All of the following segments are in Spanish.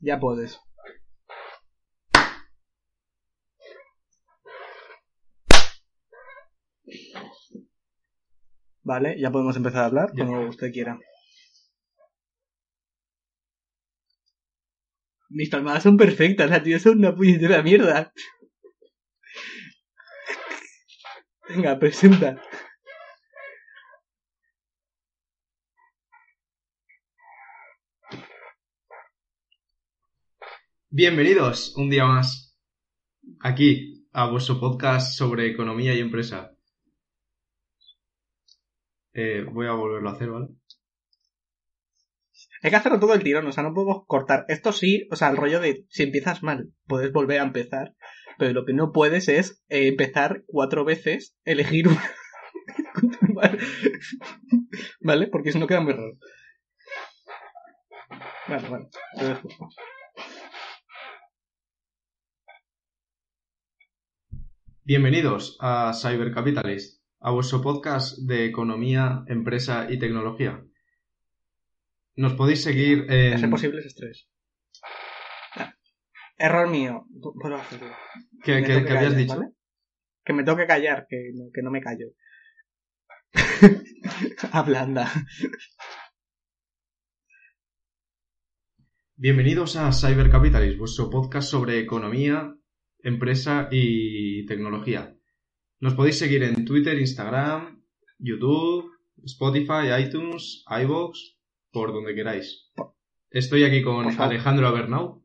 Ya puedes. Vale, ya podemos empezar a hablar, Ya. como usted quiera. Mis palmadas son perfectas, la tía son una puñetera mierda. Venga, presenta. Bienvenidos un día más aquí a vuestro podcast sobre economía y empresa. Eh, voy a volverlo a hacer, ¿vale? Hay que hacerlo todo el tirón, o sea, no podemos cortar. Esto sí, o sea, el rollo de si empiezas mal, puedes volver a empezar, pero lo que no puedes es eh, empezar cuatro veces, elegir una. ¿Vale? Porque si no queda muy raro. Vale, vale. Bienvenidos a Cyber Capitalist, a vuestro podcast de economía, empresa y tecnología. Nos podéis seguir en... Hacer posibles estrés. Error mío. ¿Qué, que qué habías dicho? ¿vale? Que me tengo que callar, que no, que no me callo. Habla, anda. Bienvenidos a Cyber Capitalist, vuestro podcast sobre economía, empresa y tecnología. Nos podéis seguir en Twitter, Instagram, YouTube, Spotify, iTunes, iVoox, por donde queráis. Estoy aquí con. Alejandro Abernau.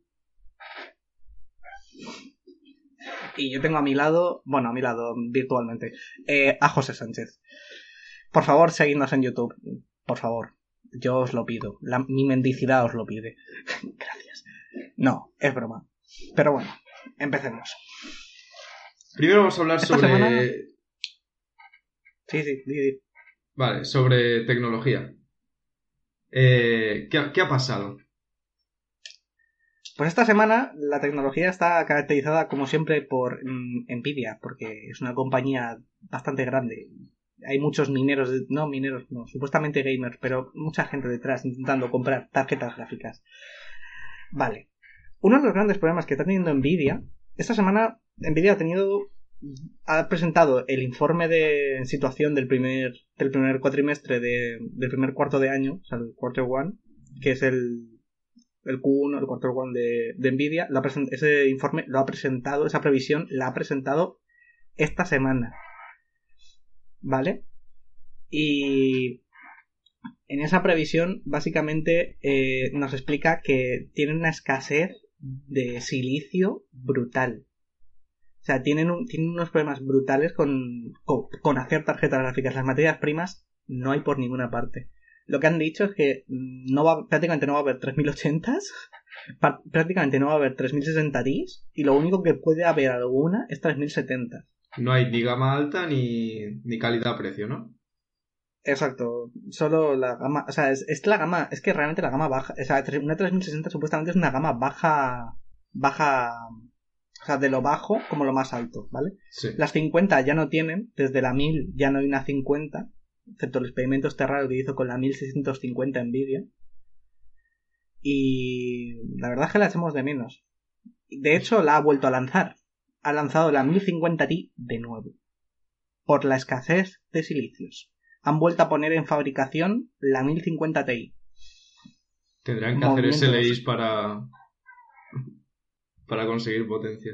Y yo tengo a mi lado, bueno, a mi lado virtualmente, eh, a José Sánchez. Por favor, seguidnos en YouTube. Por favor. Yo os lo pido. La- mi mendicidad os lo pide. Gracias. No, es broma. Pero bueno, empecemos. Primero vamos a hablar Esta sobre... semana- Sí, sí, di, di. Vale, sobre tecnología. Eh, ¿qué, ha- qué ha pasado? Pues esta semana la tecnología está caracterizada como siempre por mm, Nvidia, porque es una compañía bastante grande. Hay muchos mineros, no mineros, no, supuestamente gamers, pero mucha gente detrás intentando comprar tarjetas gráficas. Vale. Uno de los grandes problemas que está teniendo Nvidia, esta semana Nvidia ha tenido ha presentado el informe de situación del primer del primer cuatrimestre de- del primer cuarto de año, o sea, el quarter one, que es el el Q1, el quarter one de, de Nvidia, ese informe lo ha presentado, esa previsión la ha presentado esta semana. ¿Vale? Y en esa previsión, básicamente, eh, nos explica que tienen una escasez de silicio brutal. O sea, tienen, tienen unos problemas brutales con, con, hacer tarjetas gráficas. Las materias primas no hay por ninguna parte. Lo que han dicho es que no va, prácticamente no va a haber 3080s, pa- prácticamente no va a haber 3060 Tis, y lo único que puede haber alguna es 3070. No hay ni gama alta ni, ni calidad-precio, ¿no? Exacto, solo la gama, o sea, es, es la gama, es que realmente la gama baja, o sea, una 3060 supuestamente es una gama baja, baja, o sea, de lo bajo como lo más alto, ¿vale? Sí. Las 50 ya no tienen, desde la 1000 ya no hay una 50, excepto el experimento este raro que hizo con la 1650 Nvidia. Y la verdad es que la echamos de menos. De hecho, la ha vuelto a lanzar. Ha lanzado la 1050 Ti de nuevo. Por la escasez de silicios. Han vuelto a poner en fabricación la 1050 Ti. Tendrán que hacer Movimiento SLIs para, para conseguir potencia.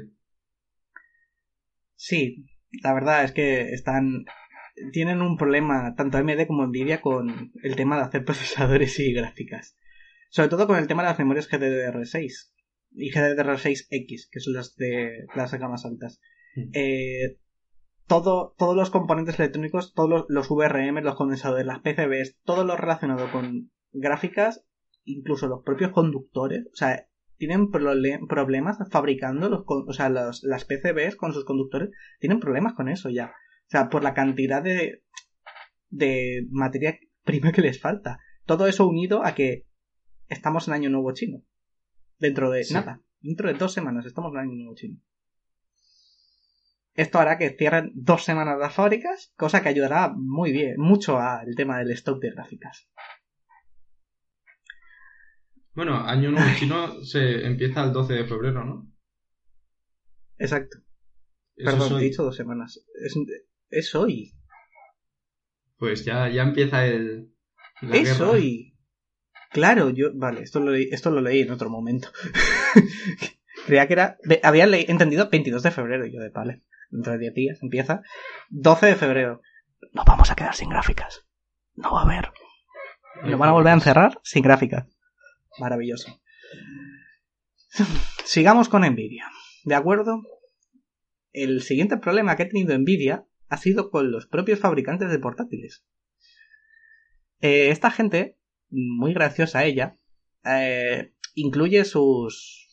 Sí, la verdad es que están. Tienen un problema, tanto AMD como Nvidia, con el tema de hacer procesadores y gráficas. Sobre todo con el tema de las memorias GDDR6 y GDDR6X, que son las de las gamas altas. Mm. Eh, todo, todos los componentes electrónicos, todos los, los VRM, los condensadores, las PCBs, todo lo relacionado con gráficas, incluso los propios conductores, o sea, tienen problemas fabricando los, o sea, los- las PCBs con sus conductores, tienen problemas con eso ya. O sea, por la cantidad de, de materia prima que les falta. Todo eso unido a que estamos en Año Nuevo Chino. Dentro de Sí. nada, dentro de dos semanas estamos en Año Nuevo Chino. Esto hará que cierren dos semanas las fábricas, cosa que ayudará muy bien, mucho al tema del stock de gráficas. Bueno, año nuevo chino se empieza el 12 de febrero, ¿no? Exacto. Perdón, he dicho dos semanas. Es, es hoy. Pues ya, ya empieza el. la es guerra. hoy. Claro, yo. Vale, esto lo, leí, esto lo leí en otro momento. Creía que era. Había entendido 22 de febrero, y yo de vale. Dentro de 10 días empieza. 12 de febrero. Nos vamos a quedar sin gráficas. No va a haber. Nos van a volver a encerrar sin gráficas. Maravilloso. Sigamos con Nvidia. ¿De acuerdo? El siguiente problema que ha tenido Nvidia ha sido con los propios fabricantes de portátiles. Eh, esta gente, muy graciosa ella, eh, incluye sus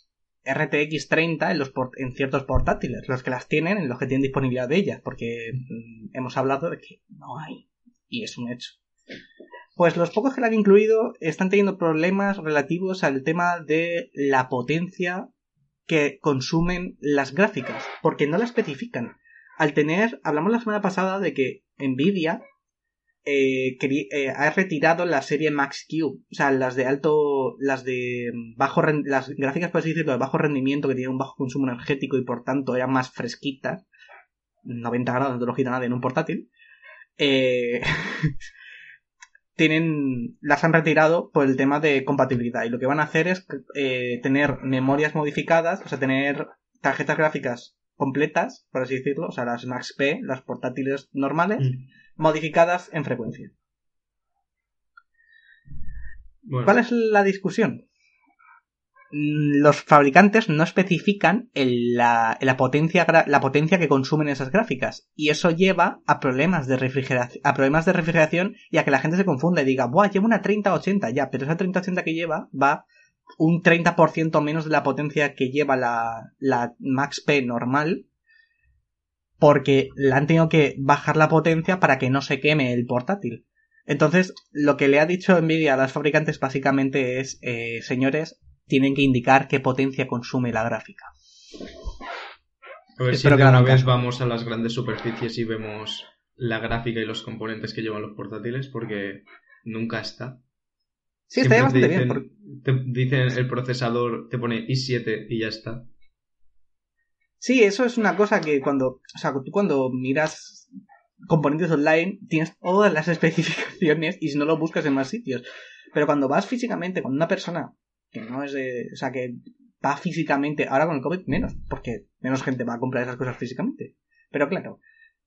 RTX 30 en, los en ciertos portátiles, los que las tienen, en los que tienen disponibilidad de ellas, porque mm, hemos hablado de que no hay, y es un hecho. Pues los pocos que la han incluido están teniendo problemas relativos al tema de la potencia que consumen las gráficas, porque no la especifican. Al tener, hablamos la semana pasada de que Nvidia eh, eh, ha retirado la serie Max Q, o sea, las de alto, las de bajo, las gráficas, por así decirlo, de bajo rendimiento que tienen un bajo consumo energético y por tanto eran más fresquitas, 90 grados, no te lo nadie en un portátil. Eh, tienen las han retirado por el tema de compatibilidad y lo que van a hacer es tener memorias modificadas, o sea, tener tarjetas gráficas completas, por así decirlo, o sea, las Max P, las portátiles normales, Mm. Modificadas en frecuencia. Bueno, ¿Cuál es la discusión? Los fabricantes no especifican el- la, la potencia, la potencia que consumen esas gráficas. Y eso lleva a problemas de refrigeración, a problemas de refrigeración y a que la gente se confunda y diga, Buah, lleva una 3080 ya, pero esa 3080 que lleva va un 30% menos de la potencia que lleva la, la Max P normal. Porque le han tenido que bajar la potencia para que no se queme el portátil. Entonces, lo que le ha dicho Nvidia a las fabricantes básicamente es, eh, señores, tienen que indicar qué potencia consume la gráfica. a ver si de que una vez caso. vamos a las grandes superficies y vemos la gráfica y los componentes que llevan los portátiles, porque nunca está. Sí, Siempre bastante te bien. porque- te dicen el procesador, te pone i7 y ya está. Sí, eso es una cosa que cuando, o sea, tú cuando miras componentes online tienes todas las especificaciones y si no lo buscas en más sitios. Pero cuando vas físicamente con una persona que no es de, o sea, que va físicamente, ahora con el COVID menos, porque menos gente va a comprar esas cosas físicamente. Pero claro,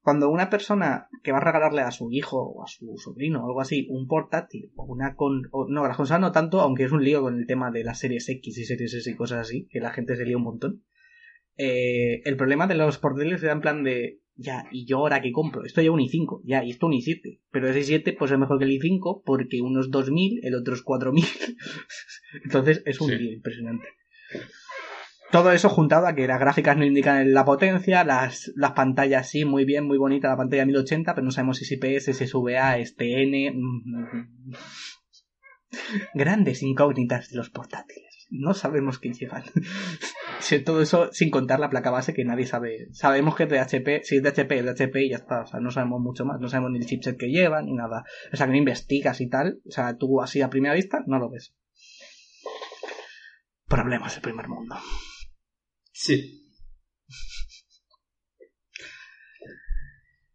cuando una persona que va a regalarle a su hijo o a su sobrino o algo así un portátil o una con o- no consolas no tanto aunque es un lío con el tema de las series X y series S y cosas así que la gente se lía un montón eh, el problema de los portátiles era en plan de ya y yo ahora que compro esto lleva un i5 ya y esto un i7 pero ese i7 pues es mejor que el i5 porque uno es 2000 el otro es 4000 entonces es un Sí. lío impresionante todo eso juntado a que las gráficas no indican la potencia, las, las pantallas sí, muy bien, muy bonita la pantalla 1080, pero no sabemos si es IPS, si es VA, es TN. mm. Grandes incógnitas de los portátiles. No sabemos qué llevan. Todo eso sin contar la placa base que nadie sabe. Sabemos que es de HP, si es de HP, es de HP y ya está. O sea, no sabemos mucho más. No sabemos ni el chipset que llevan ni nada. O sea, que no investigas y tal. O sea, tú así a primera vista no lo ves. Problemas del primer mundo. Sí.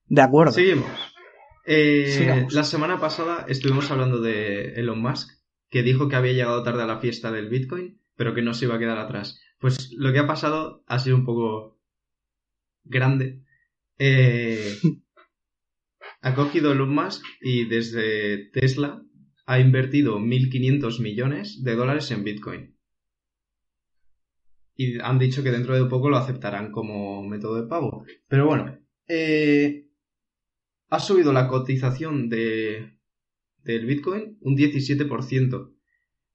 De acuerdo. Seguimos. Eh. La semana pasada estuvimos hablando de Elon Musk, que dijo que había llegado tarde a la fiesta del Bitcoin, pero que no se iba a quedar atrás. Pues lo que ha pasado ha sido un poco grande. Eh, ha cogido Elon Musk y desde Tesla ha invertido 1.500 millones de dólares en Bitcoin. Y han dicho que dentro de poco lo aceptarán como método de pago. Pero bueno, eh, ha subido la cotización de, del Bitcoin un 17%.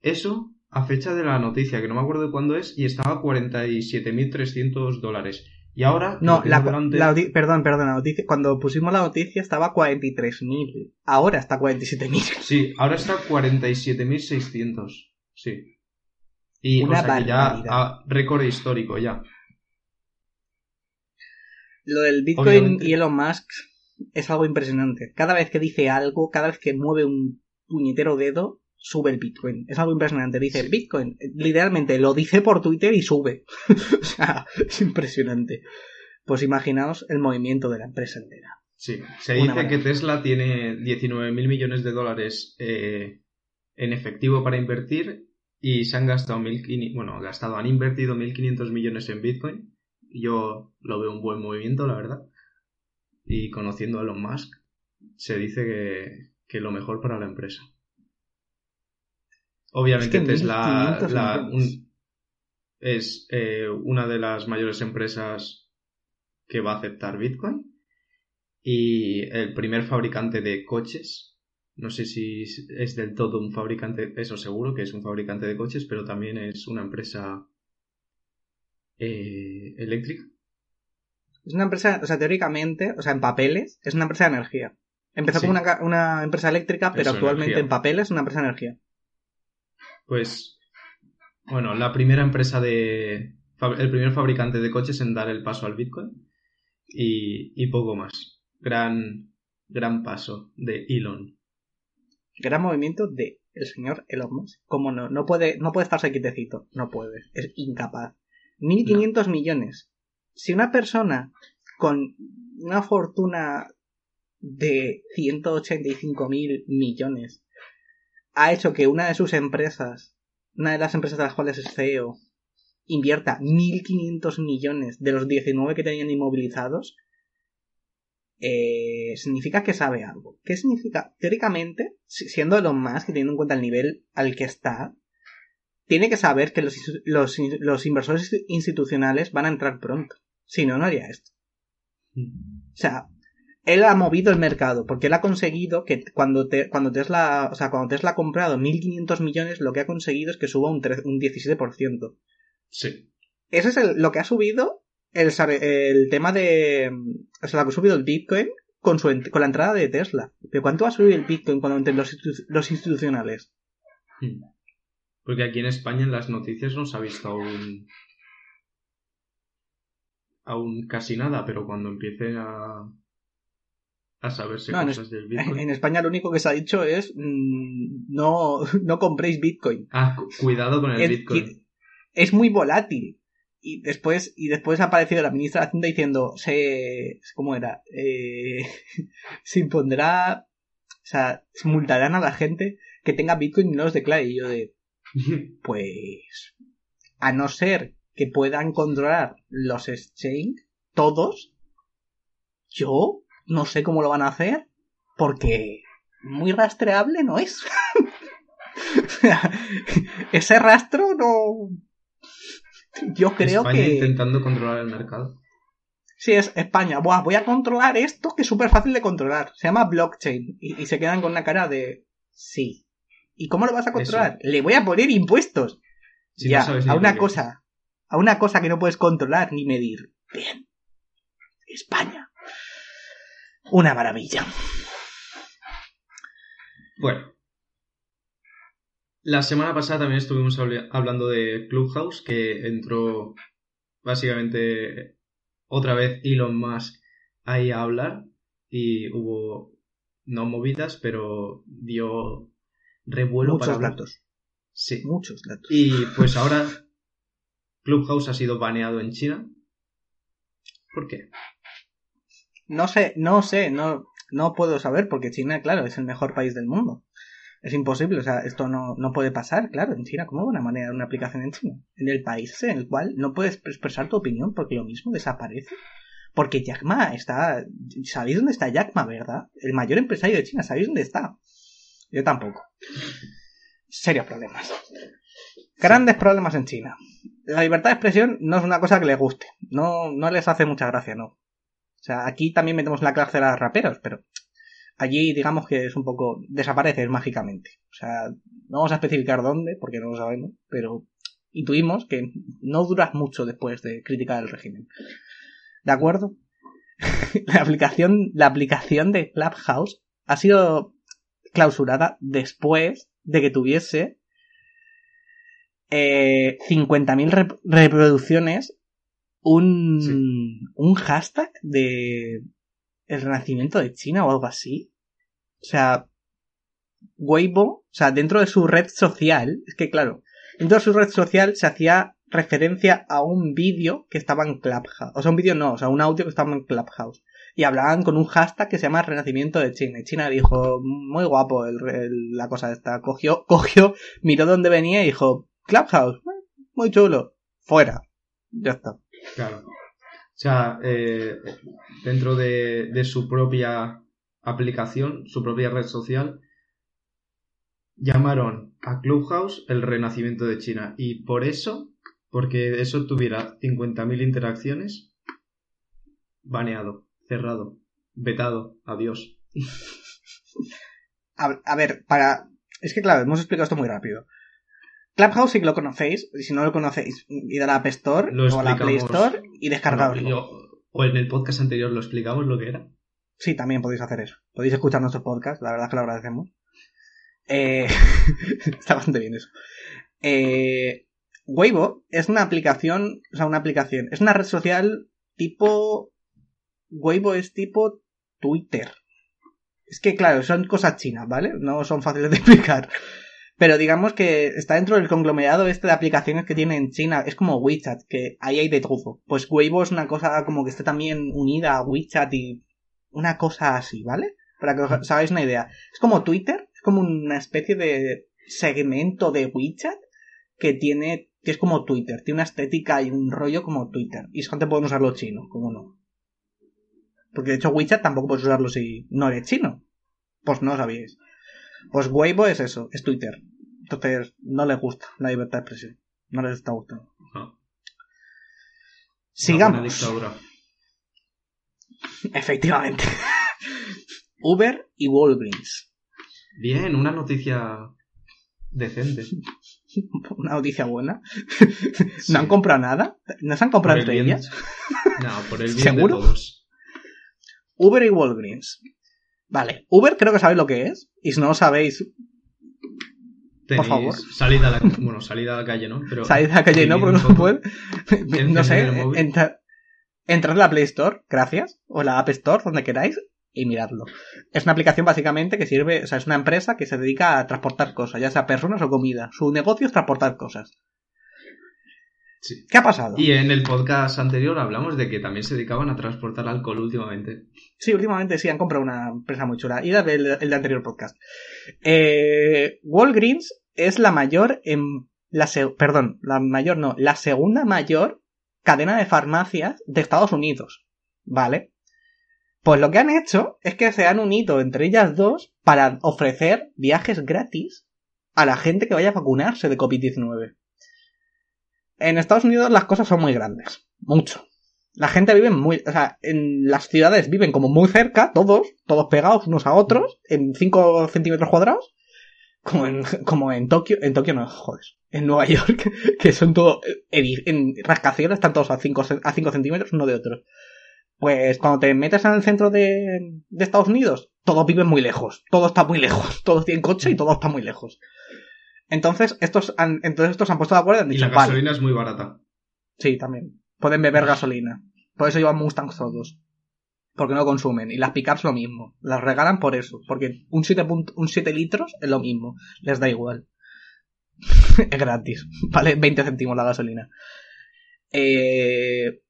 Eso a fecha de la noticia, que no me acuerdo de cuándo es, y estaba a 47.300 dólares. Y ahora... No, la, perdón, perdón, la noticia, cuando pusimos la noticia estaba a 43.000. Ahora está a 47.000. Sí, ahora está a 47.600. Sí. Y Una o sea que ya a récord histórico ya. Lo del Bitcoin Obviamente. y Elon Musk es algo impresionante. Cada vez que dice algo, cada vez que mueve un puñetero dedo, sube el Bitcoin. Es algo impresionante. Dice Bitcoin, literalmente lo dice por Twitter y sube. o sea, es impresionante. Pues imaginaos el movimiento de la empresa entera. Sí, se dice que Tesla tiene 19 mil millones de dólares eh, en efectivo para invertir y se han gastado mil, bueno, gastado, han invertido 1.500 millones en Bitcoin. Yo lo veo un buen movimiento, la verdad. Y conociendo a Elon Musk, se dice que, que lo mejor para la empresa. Obviamente Tesla es eh, una de las mayores empresas que va a aceptar Bitcoin y el primer fabricante de coches. No sé si es del todo un fabricante, eso seguro que es un fabricante de coches, pero también es una empresa eh, eléctrica. Es una empresa, o sea, teóricamente, o sea, en papeles, es una empresa de energía. Empezó como una, empresa eléctrica, pero actualmente en papeles es una empresa de energía. Pues, bueno, la primera empresa de... El primer fabricante de coches en dar el paso al Bitcoin y, y poco más. Gran, gran paso de Elon. Gran movimiento de el señor Elon Musk. Como no, no puede, no puede estarse quietecito. No puede. Es incapaz. 1.500 millones. Si una persona con una fortuna de 185.000 millones ha hecho que una de sus empresas, una de las empresas de las cuales es CEO, invierta 1.500 millones de los 19 que tenían inmovilizados, eh, significa que sabe algo. ¿Qué significa? Teóricamente, siendo lo más que teniendo en cuenta el nivel al que está, tiene que saber que los, los, inversores institucionales van a entrar pronto. Si no, no haría esto. O sea, él ha movido el mercado, porque él ha conseguido que cuando, te, cuando Tesla, o sea, cuando Tesla ha comprado 1.500 millones, lo que ha conseguido es que suba un, un 17%. Sí. Eso es lo que ha subido el, el tema de, o sea, lo que ha subido el Bitcoin con, su, con la entrada de Tesla. ¿De cuánto va a subir el Bitcoin cuando entren los, los institucionales? Hmm. Porque aquí en España en las noticias no se ha visto aún aún casi nada, pero cuando empiece a a saberse cosas del Bitcoin. En España lo único que se ha dicho es mm, no, no compréis Bitcoin. Ah, cuidado con el Bitcoin. Es muy volátil. Y después, y después ha aparecido la ministra de Hacienda diciendo, se, ¿cómo era? Eh, se impondrá, o sea, se multarán a la gente que tenga Bitcoin y no los declare. Y yo de, pues, a no ser que puedan controlar los exchange, todos, yo no sé cómo lo van a hacer, porque muy rastreable no es. Ese rastro no. Yo creo España que. intentando controlar el mercado. Sí, es España. Buah, voy a controlar esto que es súper fácil de controlar. Se llama blockchain. Y, se quedan con una cara de. Sí. ¿Y cómo lo vas a controlar? Le voy a poner impuestos. ya, a una cosa. A una cosa que no puedes controlar ni medir. Bien. España. Una maravilla. Bueno. La semana pasada también estuvimos hablando de Clubhouse, que entró básicamente otra vez Elon Musk ahí a hablar y hubo no movidas, pero dio revuelo Muchos para datos. Sí. Muchos datos. Y pues ahora Clubhouse ha sido baneado en China. ¿Por qué? No sé, no sé, no, no puedo saber porque China, claro, es el mejor país del mundo. Es imposible, o sea, esto no, no puede pasar, claro, en China. ¿Cómo van a manejar una aplicación en China? En el país en el cual no puedes expresar tu opinión porque lo mismo desaparece. Porque Jack Ma está... ¿Sabéis dónde está Jack Ma, verdad? El mayor empresario de China, ¿sabéis dónde está? Yo tampoco. Serios problemas. Grandes problemas en China. La libertad de expresión no es una cosa que les guste. No, no les hace mucha gracia, no. O sea, aquí también metemos la cárcel a raperos, pero allí digamos que es un poco desapareces mágicamente. O sea, no vamos a especificar dónde, porque no lo sabemos, pero intuimos que no duras mucho después de criticar el régimen. ¿De acuerdo? la aplicación, la aplicación de Clubhouse ha sido clausurada después de que tuviese eh, 50.000 reproducciones un, un hashtag de el renacimiento de China o algo así. O sea, Weibo, o sea, dentro de su red social, es que claro, dentro de su red social se hacía referencia a un vídeo que estaba en Clubhouse. O sea, un vídeo no, o sea, un audio que estaba en Clubhouse. Y hablaban con un hashtag que se llama Renacimiento de China. Y China dijo, muy guapo el, el- la cosa esta. Cogió, cogió, miró dónde venía y dijo, Clubhouse, muy chulo. Fuera. Ya está. Claro. O sea, eh, dentro de, de su propia aplicación, su propia red social, llamaron a Clubhouse el renacimiento de China. Y por eso, porque eso tuviera 50.000 interacciones, baneado, cerrado, vetado, adiós. A, a ver, para... Es que claro, hemos explicado esto muy rápido. Clubhouse sí que lo conocéis, y si no lo conocéis, id a la App Store Lo o a la Play. Store y descargaoslo. Bueno, o en el podcast anterior lo explicamos lo que era. Sí, también podéis hacer eso. Podéis escuchar nuestros podcasts, la verdad es que lo agradecemos. Eh, está bastante bien eso. Eh, Weibo es una aplicación, o sea, una aplicación, es una red social tipo... Weibo es tipo Twitter. Es que, claro, son cosas chinas, ¿vale? No son fáciles de explicar. Pero digamos que está dentro del conglomerado este de aplicaciones que tiene en China. Es como WeChat, que ahí hay de todo. Pues Weibo es una cosa como que está también unida a WeChat y una cosa así, ¿vale? Para que os hagáis una idea. Es como Twitter, es como una especie de segmento de WeChat que tiene, que es como Twitter, tiene una estética y un rollo como Twitter. Y solamente pueden usar los chinos, como no. Porque de hecho WeChat tampoco puedes usarlo si no eres chino. Pues no lo sabíais. Pues Weibo es eso, es Twitter. Entonces no les gusta la libertad de expresión. No les está gustando. No. Sigamos. dictadura. Efectivamente. Uber y Walgreens. Bien, una noticia decente. Una noticia buena. Sí. ¿No han comprado nada? ¿No se han comprado el entre ellas? No, por el bien ¿Seguro? de todos. Uber y Walgreens. Vale, Uber creo que sabéis lo que es. Y si no lo sabéis, Tenéis favor. salida a la, bueno, salida a la calle, ¿no? Pero salid a la calle, ¿no? Porque no se poco. puede. no sé, entra- entrad la Play Store, gracias, o en la App Store, donde queráis, y miradlo. Es una aplicación básicamente que sirve, o sea, es una empresa que se dedica a transportar cosas, ya sea personas o comida. Su negocio es transportar cosas. Sí. ¿Qué ha pasado? Y en el podcast anterior hablamos de que también se dedicaban a transportar alcohol últimamente. Sí, últimamente sí, han comprado una empresa muy chula. Y el, el de anterior podcast. Eh, Walgreens es la mayor en la se- perdón, la mayor no, la segunda mayor cadena de farmacias de Estados Unidos. ¿Vale? Pues lo que han hecho es que se han unido entre ellas dos para ofrecer viajes gratis a la gente que vaya a vacunarse de COVID-19. En Estados Unidos las cosas son muy grandes. Mucho. La gente vive muy, o sea, en las ciudades viven como muy cerca, todos, todos pegados unos a otros, en 5 centímetros cuadrados, como en, como en Tokio, en Tokio no, joder, en Nueva York, que son todo, edi- en rascacielos están todos a 5 a cinco centímetros uno de otro. Pues cuando te metes en el centro de, de Estados Unidos, todos viven muy lejos, todo está muy lejos, todos tienen coche y todo está muy lejos. Entonces, estos han, entonces estos han puesto de acuerdo y han Y dicho, la vale, gasolina es muy barata. Sí, también. Pueden beber gasolina. Por eso llevan Mustangs todos. Porque no consumen. Y las pickups lo mismo. Las regalan por eso. Porque un 7, punt- un 7 litros es lo mismo. Les da igual. es gratis. Vale 20 céntimos la gasolina. Eh,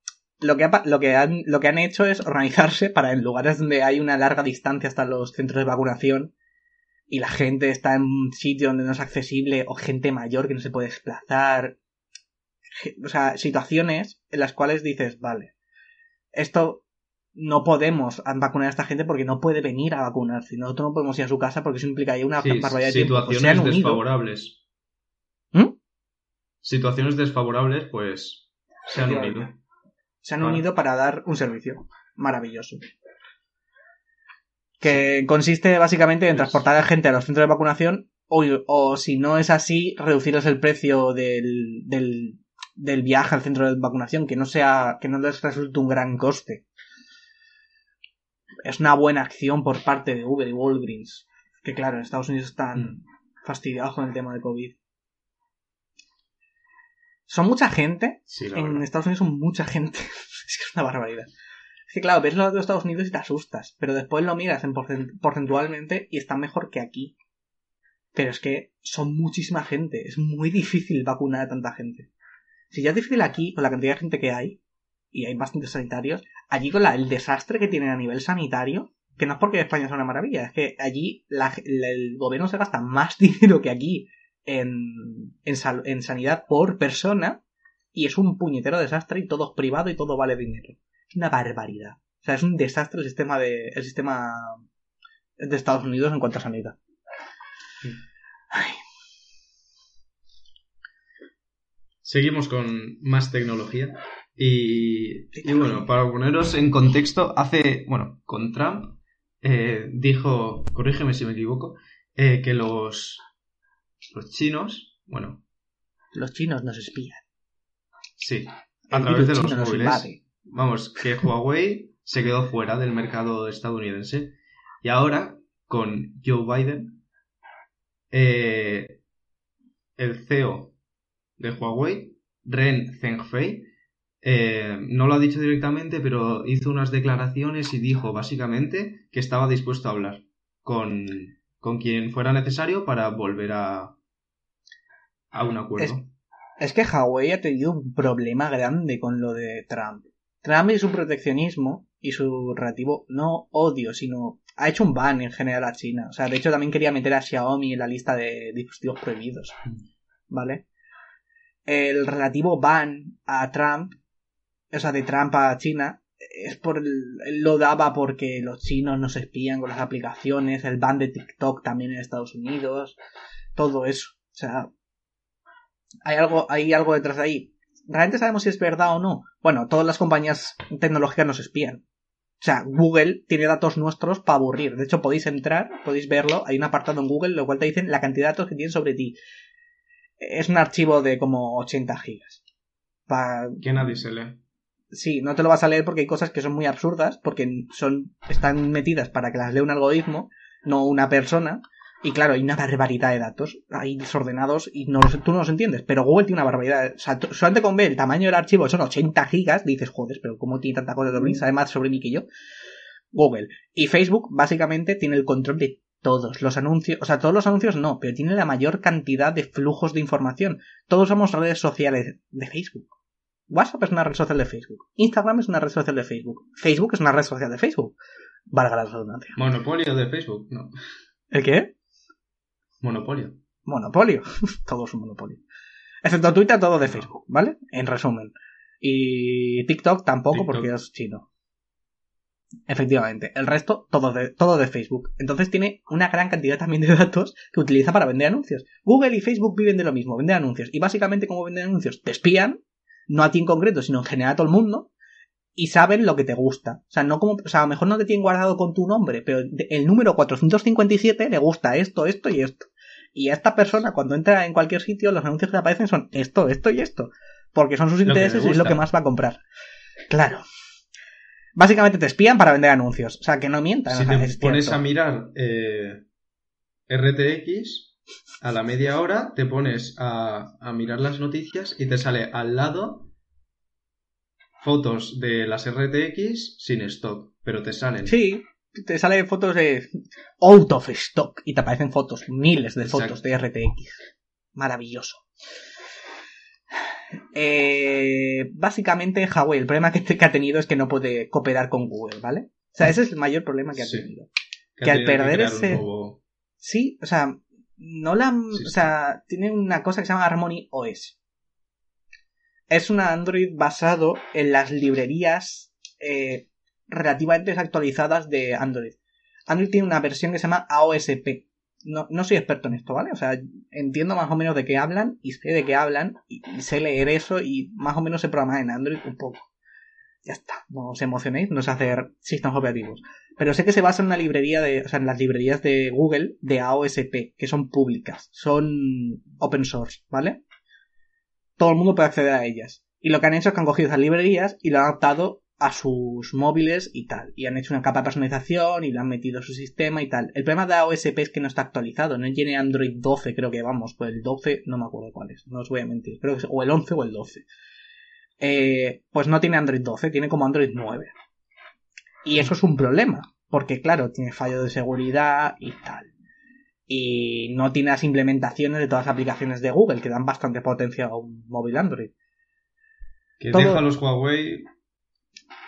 lo, que ha lo, que han, lo que han hecho es organizarse para en lugares donde hay una larga distancia hasta los centros de vacunación y la gente está en un sitio donde no es accesible o gente mayor que no se puede desplazar o sea, situaciones en las cuales dices, vale, esto no podemos vacunar a esta gente porque no puede venir a vacunarse. Nosotros no podemos ir a su casa porque eso implicaría una Sí, barbaridad de tiempo. Pues situaciones desfavorables. ¿Mm? Situaciones desfavorables, pues se han unido. Se han Vale. unido para dar un servicio maravilloso. Que consiste básicamente en Pues- transportar a gente a los centros de vacunación o, o si no es así, reducirles el precio del, del, del viaje al centro de vacunación, que no sea, que no les resulte un gran coste. Es una buena acción por parte de Uber y Walgreens. Que claro, en Estados Unidos están Mm. fastidiados con el tema de COVID. Son mucha gente Sí, en verdad. Estados Unidos son mucha gente. es que es una barbaridad. Es que claro, ves los Estados Unidos y te asustas, pero después lo miras en porcent- porcentualmente y está mejor que aquí. Pero es que son muchísima gente. Es muy difícil vacunar a tanta gente. Si ya es difícil aquí, con la cantidad de gente que hay, y hay bastantes sanitarios, allí con la, el desastre que tienen a nivel sanitario, que no es porque España sea una maravilla, es que allí el gobierno se gasta más dinero que aquí en, en, sanidad por persona y es un puñetero desastre y todo es privado y todo vale dinero. Es una barbaridad. O sea, es un desastre el sistema de, el sistema de Estados Unidos en cuanto a sanidad. Seguimos con más tecnología. Y, bueno, para poneros en contexto, hace, bueno, con Trump eh, dijo, corrígeme si me equivoco, eh, que los, los chinos, bueno. Los chinos nos espían. Sí, a través de los móviles. Vamos, que Huawei se quedó fuera del mercado estadounidense. Y ahora, con Joe Biden, eh, el CEO de Huawei, Ren Zhengfei, eh, no lo ha dicho directamente, pero hizo unas declaraciones y dijo básicamente que estaba dispuesto a hablar con, con quien fuera necesario para volver a, a un acuerdo. Es, que Huawei ha tenido un problema grande con lo de Trump. Trump y su proteccionismo y su relativo, no odio, sino ha hecho un ban en general a China. O sea, de hecho también quería meter a Xiaomi en la lista de dispositivos prohibidos. ¿Vale? El relativo ban a Trump o sea, de trampa a China, es por lo daba porque los chinos nos espían con las aplicaciones, el ban de TikTok también en Estados Unidos, todo eso. O sea, hay algo, hay algo detrás de ahí. ¿Realmente sabemos si es verdad o no? Bueno, todas las compañías tecnológicas nos espían. O sea, Google tiene datos nuestros para aburrir. De hecho, podéis entrar, podéis verlo. Hay un apartado en Google, lo cual te dicen la cantidad de datos que tienen sobre ti. Es un archivo de como 80 gigas. Que nadie se lee sí, no te lo vas a leer porque hay cosas que son muy absurdas, porque son, están metidas para que las lea un algoritmo, no una persona. Y claro, hay una barbaridad de datos ahí desordenados y no tú no los entiendes. Pero Google tiene una barbaridad. O sea, solamente con ver el tamaño del archivo, son 80 gigas, dices, joder, pero ¿cómo tiene tanta cosa de mí? Sabe más sobre mí que yo. Google. Y Facebook, básicamente, tiene el control de todos los anuncios. O sea, todos los anuncios no, pero tiene la mayor cantidad de flujos de información. Todos somos redes sociales de Facebook. WhatsApp es una red social de Facebook. Instagram es una red social de Facebook. Facebook es una red social de Facebook. Valga la redundancia. Monopolio de Facebook, no. ¿El qué? Monopolio. Monopolio. todo es un monopolio. Excepto Twitter, todo de Facebook, ¿vale? En resumen. Y TikTok tampoco porque es chino. Efectivamente. El resto, todo de, todo de Facebook. Entonces tiene una gran cantidad también de datos que utiliza para vender anuncios. Google y Facebook viven de lo mismo, venden anuncios. Y básicamente, como venden anuncios, te espían no a ti en concreto, sino en general a todo el mundo, y saben lo que te gusta. O sea, no como, o sea, a lo mejor no te tienen guardado con tu nombre, pero el número 457 le gusta esto, esto y esto. Y a esta persona, cuando entra en cualquier sitio, los anuncios que le aparecen son esto, esto y esto. Porque son sus intereses y es lo que más va a comprar. Claro. Básicamente te espían para vender anuncios. O sea, que no mientan. Si te pones a mirar eh, RTX, a la media hora te pones a, mirar las noticias y te sale al lado fotos de las RTX sin stock, pero te salen. Sí, te salen fotos de out of stock y te aparecen fotos, miles de fotos de RTX. Maravilloso. Eh, básicamente, Huawei, el problema que, ha tenido es que no puede cooperar con Google, ¿vale? O sea, ese es el mayor problema que ha tenido. Que, al perder ese. Sí, o sea, no la... O sea, tiene una cosa que se llama Harmony OS. Es un Android basado en las librerías eh, relativamente actualizadas de Android. Android tiene una versión que se llama AOSP. No, no soy experto en esto, ¿vale? O sea, entiendo más o menos de qué hablan y sé de qué hablan y, sé leer eso y más o menos sé programar en Android un poco. Ya está, no os emocionéis, no sé hacer sistemas operativos. Pero sé que se basa en una librería de, o sea, en las librerías de Google de AOSP, que son públicas, son open source, ¿vale? Todo el mundo puede acceder a ellas. Y lo que han hecho es que han cogido esas librerías y lo han adaptado a sus móviles y tal. Y han hecho una capa de personalización y lo han metido su sistema y tal. El problema de AOSP es que no está actualizado. No tiene Android 12, creo que vamos. Pues el 12, no me acuerdo cuál es. No os voy a mentir. Creo que es o el 11 o el 12. Eh, pues no tiene Android 12, tiene como Android 9. Y eso es un problema, porque claro, tiene fallo de seguridad y tal. Y no tiene las implementaciones de todas las aplicaciones de Google que dan bastante potencia a un móvil Android. Que deja a los Huawei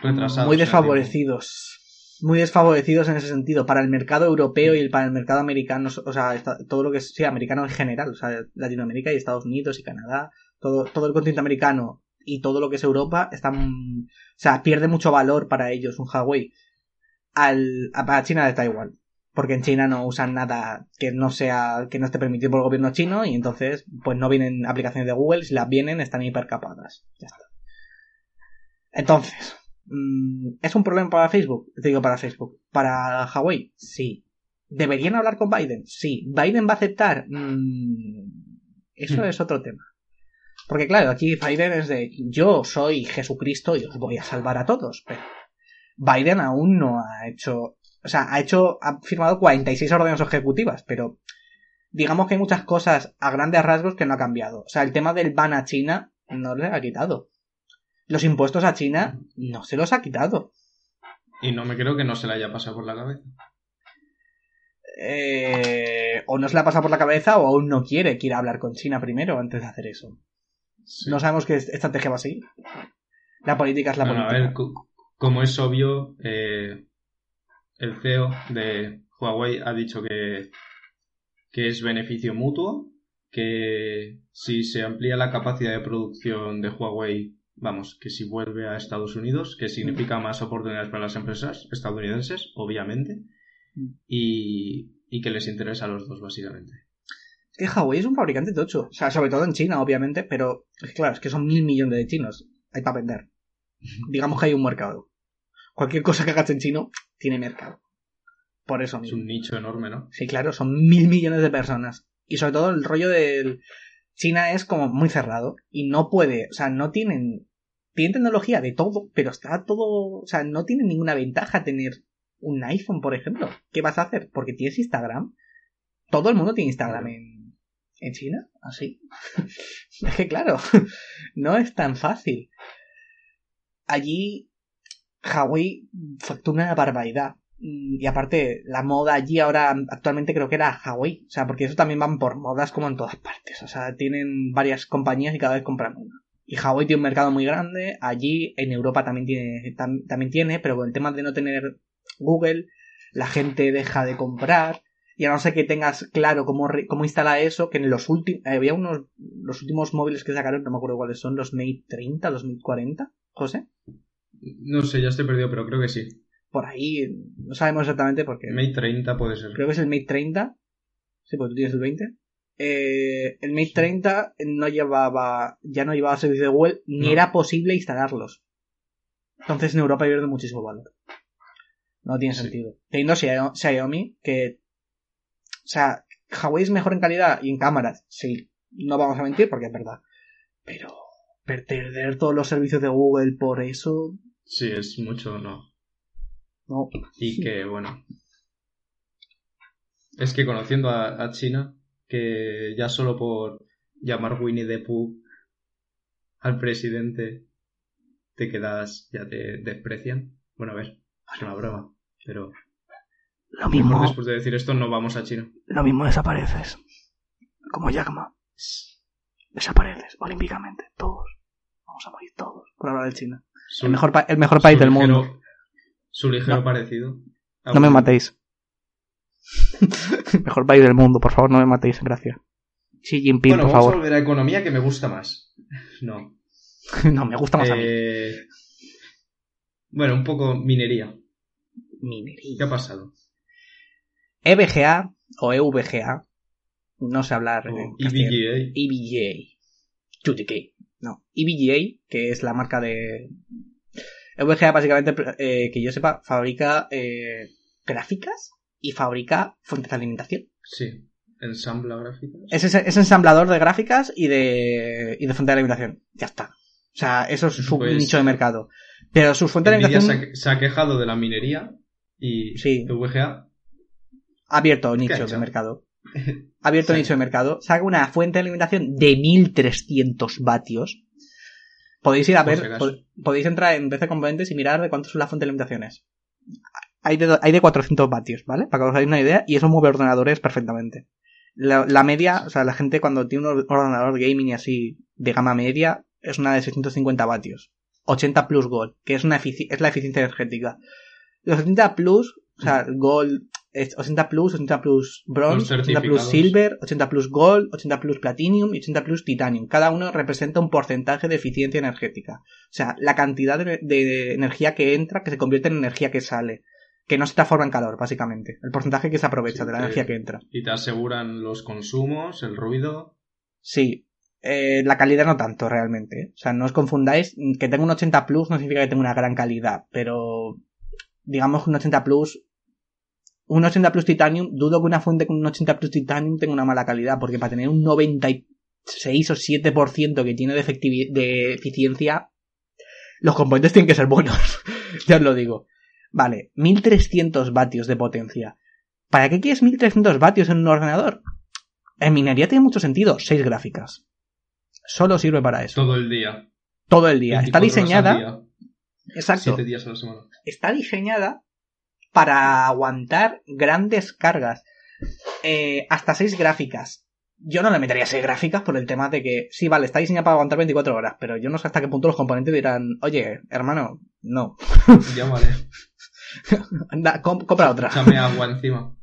retrasados. Muy desfavorecidos. Muy desfavorecidos en ese sentido. Para el mercado europeo y para el mercado americano, o sea, todo lo que es, sí, americano en general, o sea, Latinoamérica y Estados Unidos y Canadá, todo, todo el continente americano y todo lo que es Europa, están, o sea, pierde mucho valor para ellos un Huawei. Al, a China de Taiwán porque en China no usan nada que no sea que no esté permitido por el gobierno chino y entonces pues no vienen aplicaciones de Google si las vienen están hipercapadas ya está entonces, mm, ¿es un problema para Facebook? Te digo para Facebook. ¿Para Huawei? Sí. ¿Deberían hablar con Biden? Sí. ¿Biden va a aceptar? Mm, eso hmm. es otro tema. Porque claro, aquí Biden es de yo soy Jesucristo y os voy a salvar a todos. Pero Biden aún no ha hecho. O sea, ha hecho. ha firmado 46 órdenes ejecutivas, pero digamos que hay muchas cosas a grandes rasgos que no ha cambiado. O sea, el tema del ban a China no le ha quitado los impuestos a China no se los ha quitado. Y no me creo que no se le haya pasado por la cabeza. Eh, o no se le ha pasado por la cabeza o aún no quiere, quiere hablar con China primero antes de hacer eso. No sabemos qué estrategia va a seguir. La política es la política. A ver, como es obvio, eh, el CEO de Huawei ha dicho que, que es beneficio mutuo, que si se amplía la capacidad de producción de Huawei vamos, que si vuelve a Estados Unidos, que significa más oportunidades para las empresas estadounidenses, obviamente, y, y que les interesa a los dos, básicamente. Es que Huawei es un fabricante tocho, o sea, sobre todo en China, obviamente, pero es claro, es que son mil millones de chinos, hay para vender. Digamos que hay un mercado. Cualquier cosa que hagas en chino tiene mercado. Por eso Es un nicho enorme, ¿no? Sí, claro, son mil millones de personas. Y sobre todo el rollo del China es como muy cerrado y no puede, o sea, no tienen, tienen tecnología de todo, pero está todo, o sea, no tiene ninguna ventaja tener un iPhone, por ejemplo. ¿Qué vas a hacer? Porque tienes Instagram. Todo el mundo tiene Instagram en, en China, así. es que claro, no es tan fácil. Allí, Huawei factura una barbaridad. Mm, y aparte, la moda allí ahora actualmente creo que era Huawei. O sea, porque eso también van por modas como en todas partes. O sea, tienen varias compañías y cada vez compran una. Y Huawei tiene un mercado muy grande. Allí en Europa también tiene, también tiene, pero con el tema de no tener Google, la gente deja de comprar. Y a no ser que tengas claro cómo, cómo instala eso, que en los últimos, había unos, los últimos móviles que sacaron, no me acuerdo cuáles son, los Mate 30, los Mate 40, José. No sé, ya estoy perdido, pero creo que sí por ahí, no sabemos exactamente por qué. Mate 30 puede ser. Creo que es el Mate 30. Sí, porque tú tienes el 20. Eh, el Mate 30 no llevaba, ya no llevaba servicio de Google, ni era posible instalarlos. Entonces en Europa pierde muchísimo valor. No tiene sentido. Teniendo Xiaomi, que, o sea, Huawei es mejor en calidad y en cámaras, sí, no vamos a mentir porque es verdad. Pero perder todos los servicios de Google por eso. Sí, es mucho, no. No. Y que, bueno. Es que conociendo a, China, que ya solo por llamar Winnie the Pooh al presidente te quedas, ya te desprecian. Bueno, a ver, es una broma, pero. Lo mismo. después de decir esto, no vamos a China. Lo mismo desapareces. Como Jackma. Desapareces olímpicamente. Todos. Vamos a morir todos. Por hablar de China. El mejor, el mejor país del mundo. Su ligero parecido. No me matéis. Mejor país del mundo, por favor, no me matéis, gracias. Xi Jinping, bueno, por vamos favor. a volver a economía que me gusta más. No. no, me gusta más a mí. Eh, bueno, un poco minería. Minería. ¿Qué ha pasado? EVGA o EVGA. No sé hablar. Oh, EVGA. EVGA. No. EVGA, que es la marca de, VGA básicamente, eh, que yo sepa, fabrica eh, gráficas y fabrica fuentes de alimentación. Sí, ensambla gráficas. Es, ensamblador de gráficas y de, y de fuente de alimentación. Ya está. O sea, eso es su pues nicho de mercado. Pero sus fuentes de alimentación... Se ha, quejado de la minería y sí. VGA... Ha abierto nicho de mercado. Abierto nicho de mercado. Saca una fuente de alimentación de 1300 vatios Podéis ir a ver, podéis entrar en BC Componentes y mirar de cuánto son las fuentes de alimentaciones. hay de, hay de 400 vatios, ¿vale? Para que os hagáis una idea, y eso mueve ordenadores perfectamente. La, la media, o sea, la gente cuando tiene un ordenador gaming y así de gama media, es una de 650 vatios. 80 plus gold, que es, una es la eficiencia energética. Los 80 plus, o sea, gold, 80 plus, 80 plus bronze, 80 plus silver, 80 plus gold, 80 plus platinum y 80 plus titanium. Cada uno representa un porcentaje de eficiencia energética. O sea, la cantidad de, de energía que entra que se convierte en energía que sale que no se transforma en calor, básicamente. El porcentaje que se aprovecha de la energía que entra. Y te aseguran los consumos, el ruido. Sí. Eh, la calidad no tanto, realmente. ¿eh? O sea, no os confundáis. Que tenga un 80 Plus no significa que tenga una gran calidad, pero digamos que un 80 Plus. Un 80 Plus Titanium, dudo que una fuente con un 80 Plus Titanium tenga una mala calidad, porque para tener un 96 o 7% que tiene de, de eficiencia, los componentes tienen que ser buenos. ya os lo digo. Vale, 1300 vatios de potencia. ¿Para qué quieres 1300 vatios en un ordenador? En minería tiene mucho sentido, 6 gráficas. Solo sirve para eso. Todo el día. Todo el día. Está diseñada. Exacto. días a la semana. Está diseñada para aguantar grandes cargas. Eh, hasta 6 gráficas. Yo no le metería 6 gráficas por el tema de que, sí, vale, está diseñada para aguantar 24 horas, pero yo no sé hasta qué punto los componentes dirán, oye, hermano, no. Ya vale. Anda, compra otra. Échame agua encima.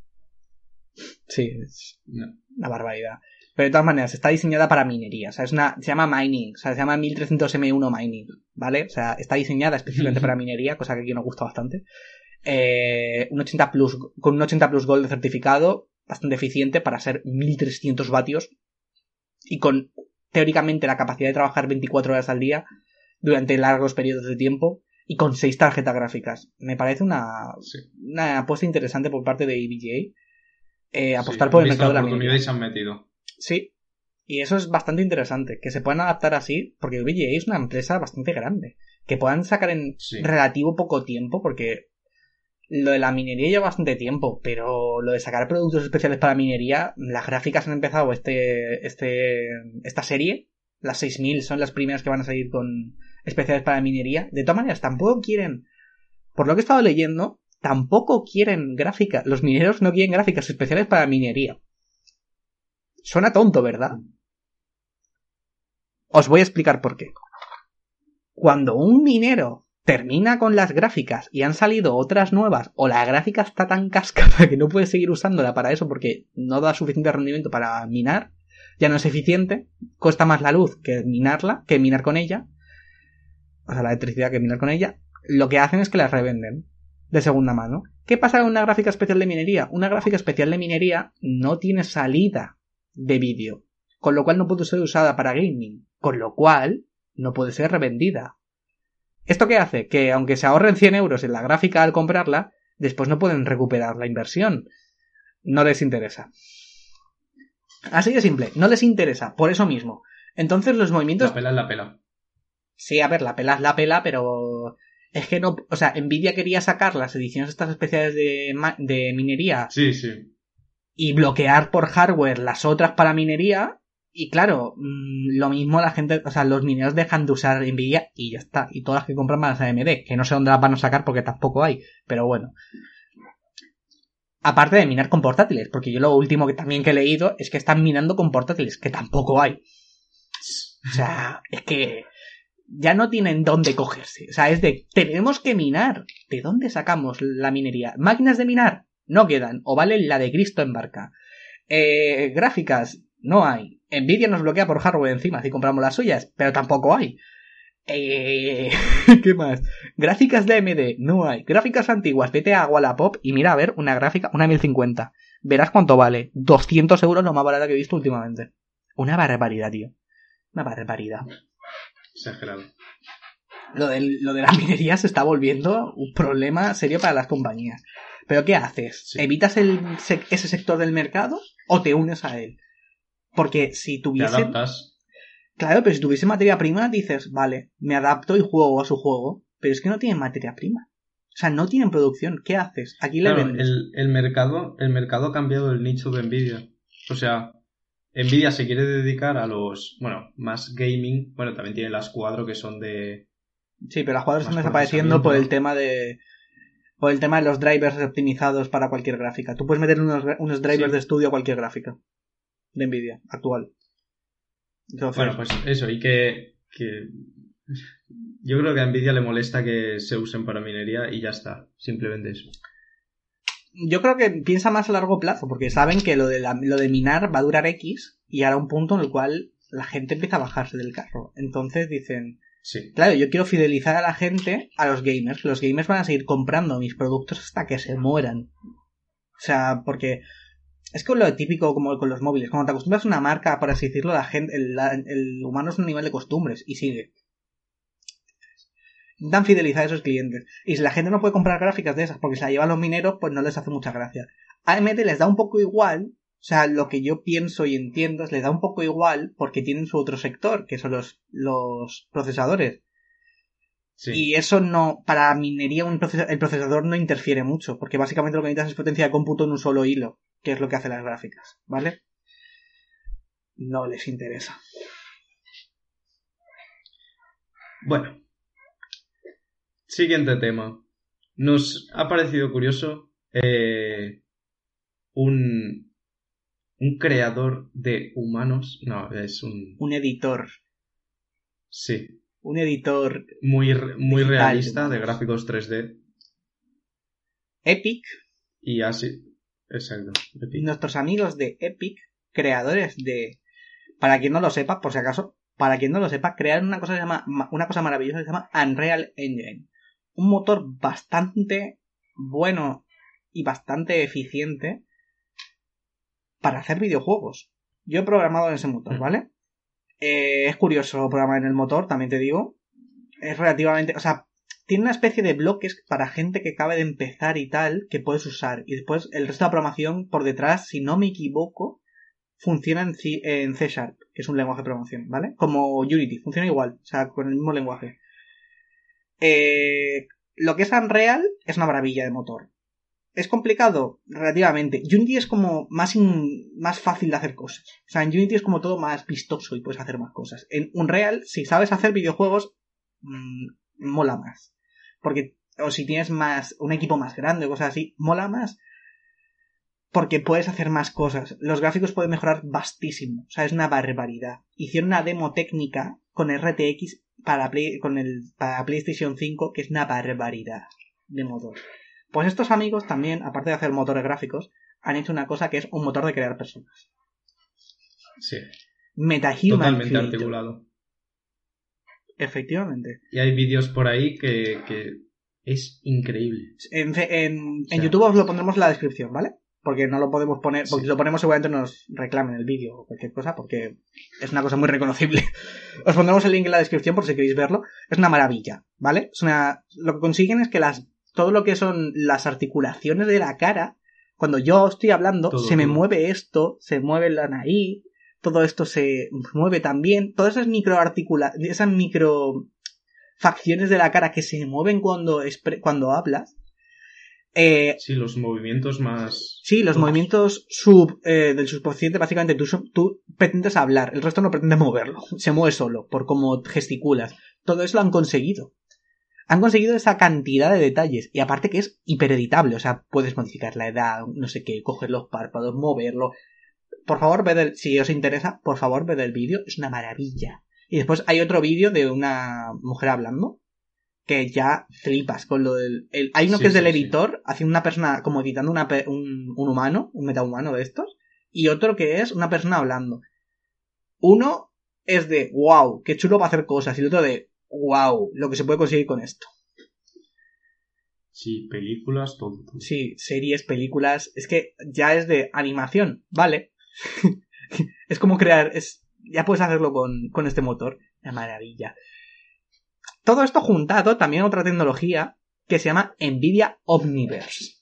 Sí, es una barbaridad. Pero de todas maneras, está diseñada para minería. O sea, es una, se llama mining. O sea, se llama 1300M1 mining. ¿Vale? O sea, está diseñada específicamente para minería, cosa que aquí nos gusta bastante. Eh, un 80 plus, con un 80 plus gold de certificado, bastante eficiente para ser 1300 vatios. Y con, teóricamente, la capacidad de trabajar 24 horas al día durante largos periodos de tiempo y con seis tarjetas gráficas. Me parece una, una apuesta interesante por parte de EVGA. Eh, apostar por el mercado de la y se han metido. Sí. Y eso es bastante interesante. Que se puedan adaptar así, porque EVGA es una empresa bastante grande. Que puedan sacar en relativo poco tiempo, porque lo de la minería lleva bastante tiempo, pero lo de sacar productos especiales para minería, las gráficas han empezado este, este, esta serie. Las 6000 son las primeras que van a salir con, especiales para minería. De todas maneras, tampoco quieren, por lo que he estado leyendo, tampoco quieren gráficas. Los mineros no quieren gráficas especiales para minería. Suena tonto, ¿verdad? Os voy a explicar por qué. Cuando un minero termina con las gráficas y han salido otras nuevas, o la gráfica está tan cascada que no puede seguir usándola para eso porque no da suficiente rendimiento para minar, ya no es eficiente, cuesta más la luz que minarla, que minar con ella, o sea, la electricidad que minar con ella, lo que hacen es que las revenden de segunda mano. ¿Qué pasa con una gráfica especial de minería? Una gráfica especial de minería no tiene salida de vídeo, con lo cual no puede ser usada para gaming, con lo cual no puede ser revendida. ¿Esto qué hace? Que aunque se ahorren 100 euros en la gráfica al comprarla, después no pueden recuperar la inversión. No les interesa. Así de simple, no les interesa, por eso mismo. Entonces los movimientos... La pela es la pela. Sí, a ver, la pela es la pela, pero es que no, o sea, Nvidia quería sacar las ediciones estas especiales de, de minería. Sí, sí. Y bloquear por hardware las otras para minería. Y claro, mm, lo mismo la gente, o sea, los mineros dejan de usar Nvidia y ya está. Y todas las que compran van a AMD, que no sé dónde las van a sacar porque tampoco hay. Pero bueno. Aparte de minar con portátiles, porque yo lo último que también que he leído es que están minando con portátiles, que tampoco hay. O sea, es que ya no tienen dónde cogerse. O sea, es de, tenemos que minar. ¿De dónde sacamos la minería? ¿Máquinas de minar? No quedan. O vale la de Cristo en barca. Eh, gráficas, no hay. Nvidia nos bloquea por hardware encima si compramos las suyas, pero tampoco hay. Eh, ¿Qué más? Gráficas de AMD, no hay. Gráficas antiguas, vete a Wallapop y mira a ver una gráfica, una 1050. Verás cuánto vale. 200 euros lo más barata que he visto últimamente. Una barbaridad, tío. Una barbaridad. Exagerado. Lo de, lo de la minería se está volviendo un problema serio para las compañías. ¿Pero qué haces? ¿Evitas el, ese sector del mercado o te unes a él? Porque si tuviese... Te adaptas. Claro, pero si tuviese materia prima, dices, vale, me adapto y juego a su juego. Pero es que no tienen materia prima. O sea, no tienen producción. ¿Qué haces? Aquí le vendes. El, el, mercado, el mercado ha cambiado el nicho de Nvidia. O sea, Nvidia se quiere dedicar a los, bueno, más gaming. Bueno, también tiene las cuadro que son de. Sí, pero las cuadros están desapareciendo por el tema de. O el tema de los drivers optimizados para cualquier gráfica. Tú puedes meter unos, unos drivers Sí. de estudio a cualquier gráfica. De Nvidia, actual. Entonces, Bueno, pues eso, y que, que yo creo que a Nvidia le molesta que se usen para minería y ya está, simplemente eso. yo creo que piensa más a largo plazo, porque saben que lo de, la- lo de minar va a durar X y hará un punto en el cual la gente empieza a bajarse del carro. Entonces dicen, Sí, claro, yo quiero fidelizar a la gente, a los gamers. Los gamers van a seguir comprando mis productos hasta que se mueran. O sea, porque es como lo típico como con los móviles. Cuando te acostumbras a una marca, por así decirlo, la gente, el, la- el humano es un nivel de costumbres y sigue. Dan fidelizar a esos clientes. Y si la gente no puede comprar gráficas de esas porque se la llevan los mineros, pues no les hace mucha gracia. AMD les da un poco igual. O sea, lo que yo pienso y entiendo es les da un poco igual porque tienen su otro sector, que son los, los procesadores. sí. Y eso no, para minería un el procesador no interfiere mucho, porque básicamente lo que necesitas es potencia de cómputo en un solo hilo, que es lo que hacen las gráficas, ¿vale? No les interesa. Bueno. Siguiente tema. Nos ha parecido curioso eh, un, un creador de humanos. No, es un... Un editor, Sí, un editor muy, muy realista de humanos. gráficos 3D. Epic, Y así... Exacto. Epic. nuestros amigos de Epic, creadores de, para quien no lo sepa, por si acaso, para quien no lo sepa, crearon una cosa que se llama, una cosa maravillosa que se llama Unreal Engine. Un motor bastante bueno y bastante eficiente para hacer videojuegos. Yo he programado en ese motor, Mm. ¿vale? Eh, es curioso programar en el motor, también te digo. Es relativamente, o sea, tiene una especie de bloques para gente que acabe de empezar y tal que puedes usar. Y después el resto de la programación por detrás, si no me equivoco, funciona en C, en C Sharp, que es un lenguaje de programación, ¿vale? Como Unity, funciona igual, o sea, con el mismo lenguaje. Eh, lo que es Unreal es una maravilla de motor. ¿Es complicado? Relativamente. Unity es como más, más fácil de hacer cosas. O sea, en Unity es como todo más vistoso y puedes hacer más cosas. En Unreal, si sabes hacer videojuegos, mm, mola más. Porque, o si tienes más, un equipo más grande o cosas así, mola más. Porque puedes hacer más cosas. Los gráficos pueden mejorar bastísimo. O sea, es una barbaridad. Hicieron una demo técnica con RTX para, Play- con el, para PlayStation 5 que es una barbaridad de motor. Pues estos amigos también, aparte de hacer motores gráficos, han hecho una cosa que es un motor de crear personas. Sí, MetaHuman totalmente articulado. Efectivamente. Y hay vídeos por ahí que, que es increíble. En, en, sea- YouTube os lo pondremos en la descripción, ¿vale? Porque no lo podemos poner, porque Sí. si lo ponemos seguramente nos reclamen el vídeo o cualquier cosa, porque es una cosa muy reconocible. Os pondremos el link en la descripción por si queréis verlo. Es una maravilla, ¿vale? Es una, lo que consiguen es que las, todo lo que son las articulaciones de la cara, cuando yo estoy hablando, Todo, se me todo. mueve esto, se mueve la nariz, todo esto se mueve también, todas esas microarticula, esas micro facciones de la cara que se mueven cuando, cuando hablas, eh, Sí, los movimientos más... Sí, los movimientos sub eh, del subconsciente, básicamente tú, tú pretendes hablar, el resto no pretende moverlo, se mueve solo, por cómo gesticulas. Todo eso lo han conseguido. Han conseguido esa cantidad de detalles, y aparte que es hipereditable, o sea, puedes modificar la edad, no sé qué, coger los párpados, moverlo. Por favor, ved el, si os interesa, por favor, ved el vídeo, es una maravilla. Y después hay otro vídeo de una mujer hablando, que ya flipas con lo del... el- hay uno Sí, que es del sí, sí. editor, haciendo una persona, como editando una un, un humano, un metahumano de estos, y otro que es una persona hablando. Uno es de, wow, qué chulo para hacer cosas, y el otro de, wow, lo que se puede conseguir con esto. Sí, películas, todo. Sí, series, películas, es que ya es de animación, vale. es como crear, es, ya puedes hacerlo con, con este motor, la maravilla. Todo esto juntado también otra tecnología que se llama Nvidia Omniverse.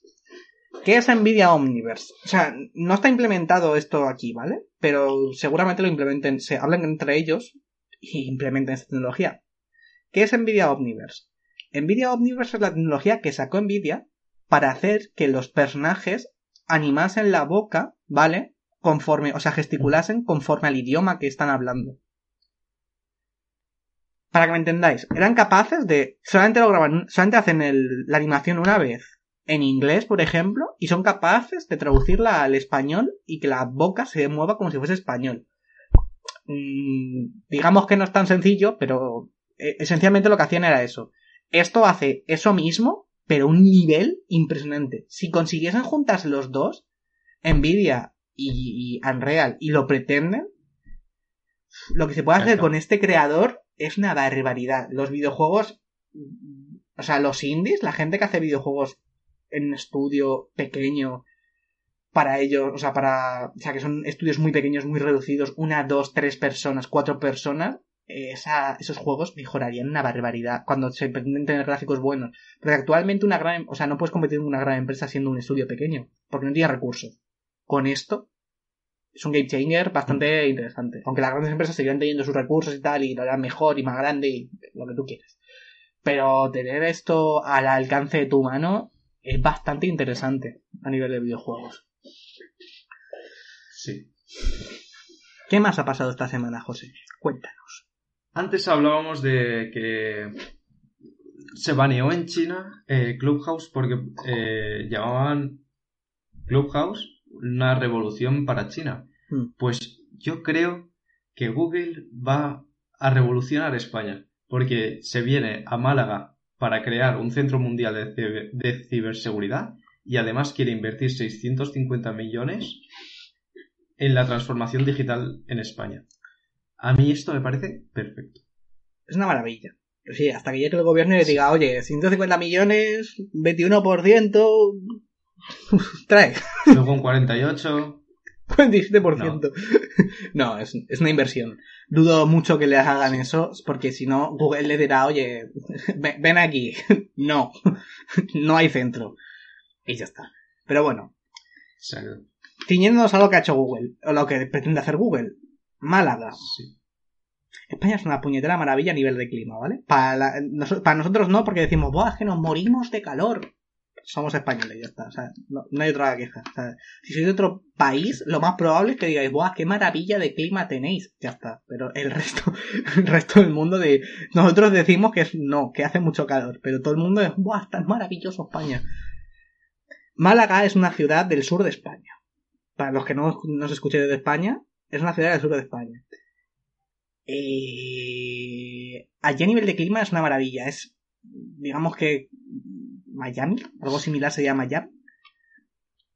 ¿Qué es Nvidia Omniverse? O sea, no está implementado esto aquí, ¿vale? Pero seguramente lo implementen, se hablen entre ellos y implementen esta tecnología. ¿Qué es Nvidia Omniverse? Nvidia Omniverse es la tecnología que sacó Nvidia para hacer que los personajes animasen la boca, ¿vale? Conforme, o sea, gesticulasen conforme al idioma que están hablando. Para que me entendáis, eran capaces de, solamente lo graban, solamente hacen la animación una vez en inglés, por ejemplo, y son capaces de traducirla al español y que la boca se mueva como si fuese español. Mm, digamos que no es tan sencillo, pero eh, esencialmente lo que hacían era eso. Esto hace eso mismo, pero un nivel impresionante. Si consiguiesen juntarse los dos, Nvidia y, y Unreal, y lo pretenden, lo que se puede hacer con este creador es una barbaridad. Los videojuegos, o sea, los indies, la gente que hace videojuegos en un estudio pequeño para ellos, o sea, para, o sea, que son estudios muy pequeños, muy reducidos, una, dos, tres personas, cuatro personas, esa, esos juegos mejorarían una barbaridad cuando se pretenden tener gráficos buenos. Porque actualmente una gran, o sea, no puedes competir con una gran empresa siendo un estudio pequeño, porque no tiene recursos. Con esto, es un game changer bastante interesante. Aunque las grandes empresas seguirán teniendo sus recursos y tal, y lo harán mejor y más grande y lo que tú quieras. Pero tener esto al alcance de tu mano es bastante interesante a nivel de videojuegos. Sí. ¿Qué más ha pasado esta semana, José? Cuéntanos. Antes hablábamos de que se baneó en China eh, Clubhouse porque eh, llamaban Clubhouse una revolución para China. Hmm. Pues yo creo que Google va a revolucionar España porque se viene a Málaga para crear un centro mundial de, ciber- de ciberseguridad y además quiere invertir 650 millones en la transformación digital en España. A mí esto me parece perfecto. Es una maravilla. Pero sí, hasta que llegue el gobierno y le diga, oye, 150 millones, 21%, trae, Luego un 48. 47%. No, es, es una inversión. Dudo mucho que les hagan eso, porque si no, Google le dirá, oye, ven, aquí. No, no hay centro. Y ya está. Pero bueno, Exacto. ciñéndonos a lo que ha hecho Google, o lo que pretende hacer Google. Málaga. Sí. España es una puñetera maravilla a nivel de clima, ¿vale? Para, la- noso- para nosotros no, porque decimos, ¡buah, es que nos morimos de calor! Somos españoles, ya está. O sea, no, no hay otra queja. Si sois de otro país, lo más probable es que digáis, ¡buah, qué maravilla de clima tenéis! Ya está. Pero el resto, el resto del mundo de... Nosotros decimos que no, que hace mucho calor. Pero todo el mundo es, ¡buah, está maravilloso España! Málaga es una ciudad del sur de España. Para los que no nos escuchen de España, es una ciudad del sur de España. Eh, allí a nivel de clima es una maravilla. Es, digamos que Miami, algo similar sería Miami.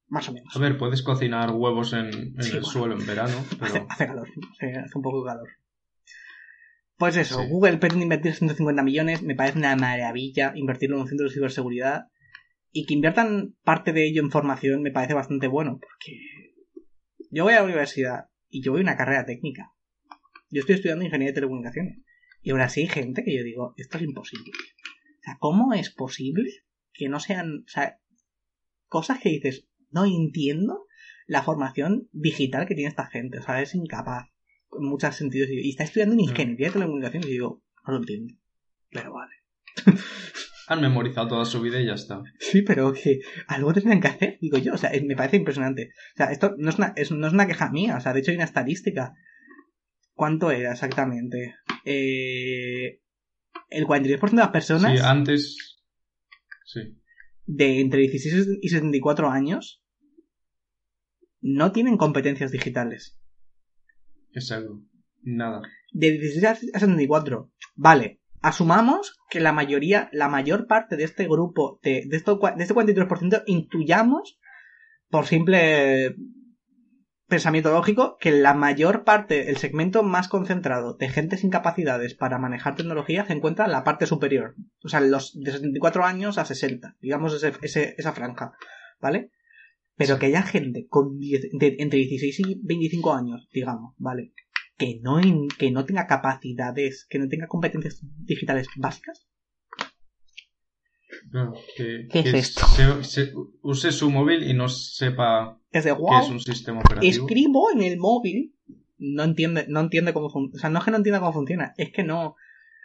Más o menos. A ver, puedes cocinar huevos en, en Sí, el bueno. suelo en verano, Hace, pero hace calor, hace, hace un poco de calor. Pues eso, Sí. Google pretende invertir 150 millones, me parece una maravilla invertirlo en un centro de ciberseguridad. Y que inviertan parte de ello en formación me parece bastante bueno, porque yo voy a la universidad y yo voy a una carrera técnica. Yo estoy estudiando ingeniería de telecomunicaciones. Y ahora sí hay gente que yo digo, esto es imposible. O sea, ¿cómo es posible que no sean, o sea, cosas que dices, no entiendo la formación digital que tiene esta gente? O sea, es incapaz en muchos sentidos. Y está estudiando en ingeniería de telecomunicaciones y digo, no lo entiendo. Pero vale. han memorizado toda su vida y ya está. Sí, pero que algo tendrán que hacer, digo yo. O sea, me parece impresionante. O sea, esto no es una, es- no es una queja mía. O sea, de hecho hay una estadística. ¿Cuánto era exactamente? Eh, el 43% de las personas Sí, antes. Sí. de entre 16 y 74 años no tienen competencias digitales. Exacto. Nada. De 16 a 74. Vale. Asumamos que la mayoría, la mayor parte de este grupo, de, de, esto, de este 43%, intuyamos, por simple pensamiento lógico, que la mayor parte, el segmento más concentrado de gente sin capacidades para manejar tecnología se encuentra en la parte superior. O sea, los de 74 años a 60, digamos ese, ese- esa franja, ¿vale? Pero que haya gente con de- entre 16 y 25 años, digamos, ¿vale? Que no, que no tenga capacidades, que no tenga competencias digitales básicas. Claro, que, ¿Qué es esto? se- se- use su móvil y no sepa Es de qué wow. es un sistema operativo. escribo en el móvil, no entiende, no entiende cómo funciona. O sea, no es que no entienda cómo funciona, es que no.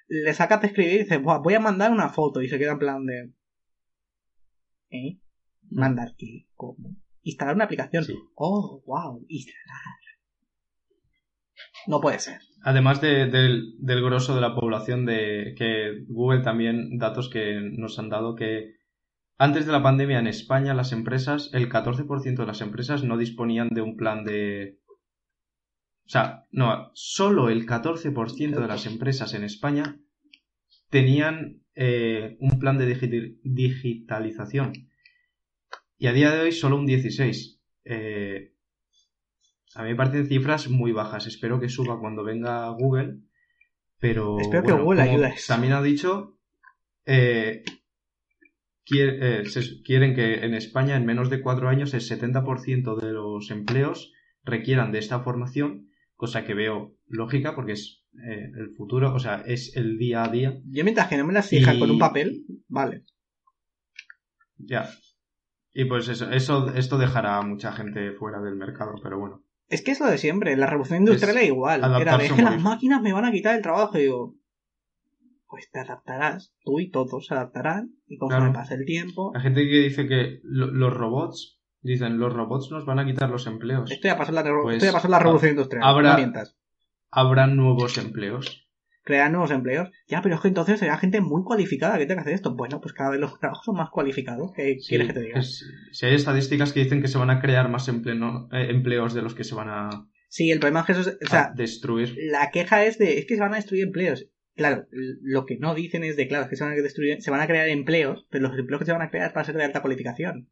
Le sacas de escribir y dices, "Buah, voy a mandar una foto y se queda en plan de. ¿Eh? ¿Mandar qué? ¿Cómo? Instalar una aplicación. Sí. Oh, wow, instalar. No puede ser. Además de- del, del grosso de la población, de que Google también, datos que nos han dado que antes de la pandemia en España las empresas, el 14% de las empresas no disponían de un plan de... O sea, no, solo el 14% de las empresas en España tenían eh, un plan de digi- digitalización. Y a día de hoy solo un 16%. Eh, a mí me parecen cifras muy bajas. Espero que suba cuando venga Google. Pero Espero que Google ayude. También ha dicho, eh, eh, se- quieren que en España en menos de cuatro años el 70% de los empleos requieran de esta formación, cosa que veo lógica porque es eh, el futuro, o sea, es el día a día. Yo mientras que no me las fijas Y- con un papel, vale. Ya. Y pues eso, eso, esto dejará a mucha gente fuera del mercado, pero bueno. Es que es lo de siempre, la revolución industrial Es era igual. Era de las máquinas me van a quitar el trabajo. Y digo, pues te adaptarás, tú y todos se adaptarán. Y conforme Claro. pase el tiempo, La gente que dice que lo- los robots, dicen, los robots nos van a quitar los empleos. esto ya pasó en la, Pues, la revolución industrial. habrá- No. Habrá nuevos empleos. Crear nuevos empleos. Ya, pero es que entonces será gente muy cualificada que tenga que hacer esto. Bueno, pues cada vez los trabajos son más cualificados. ¿Qué Sí, quieres que te diga? es- si hay estadísticas que dicen que se van a crear más empleo- eh, empleos de los que se van a, Sí, el problema es que eso es, o sea, destruir. la queja es de, es que se van a destruir empleos. Claro, lo que no dicen es de, claro, es que se van a destruir, se van a crear empleos, pero los empleos que se van a crear van a ser de alta cualificación.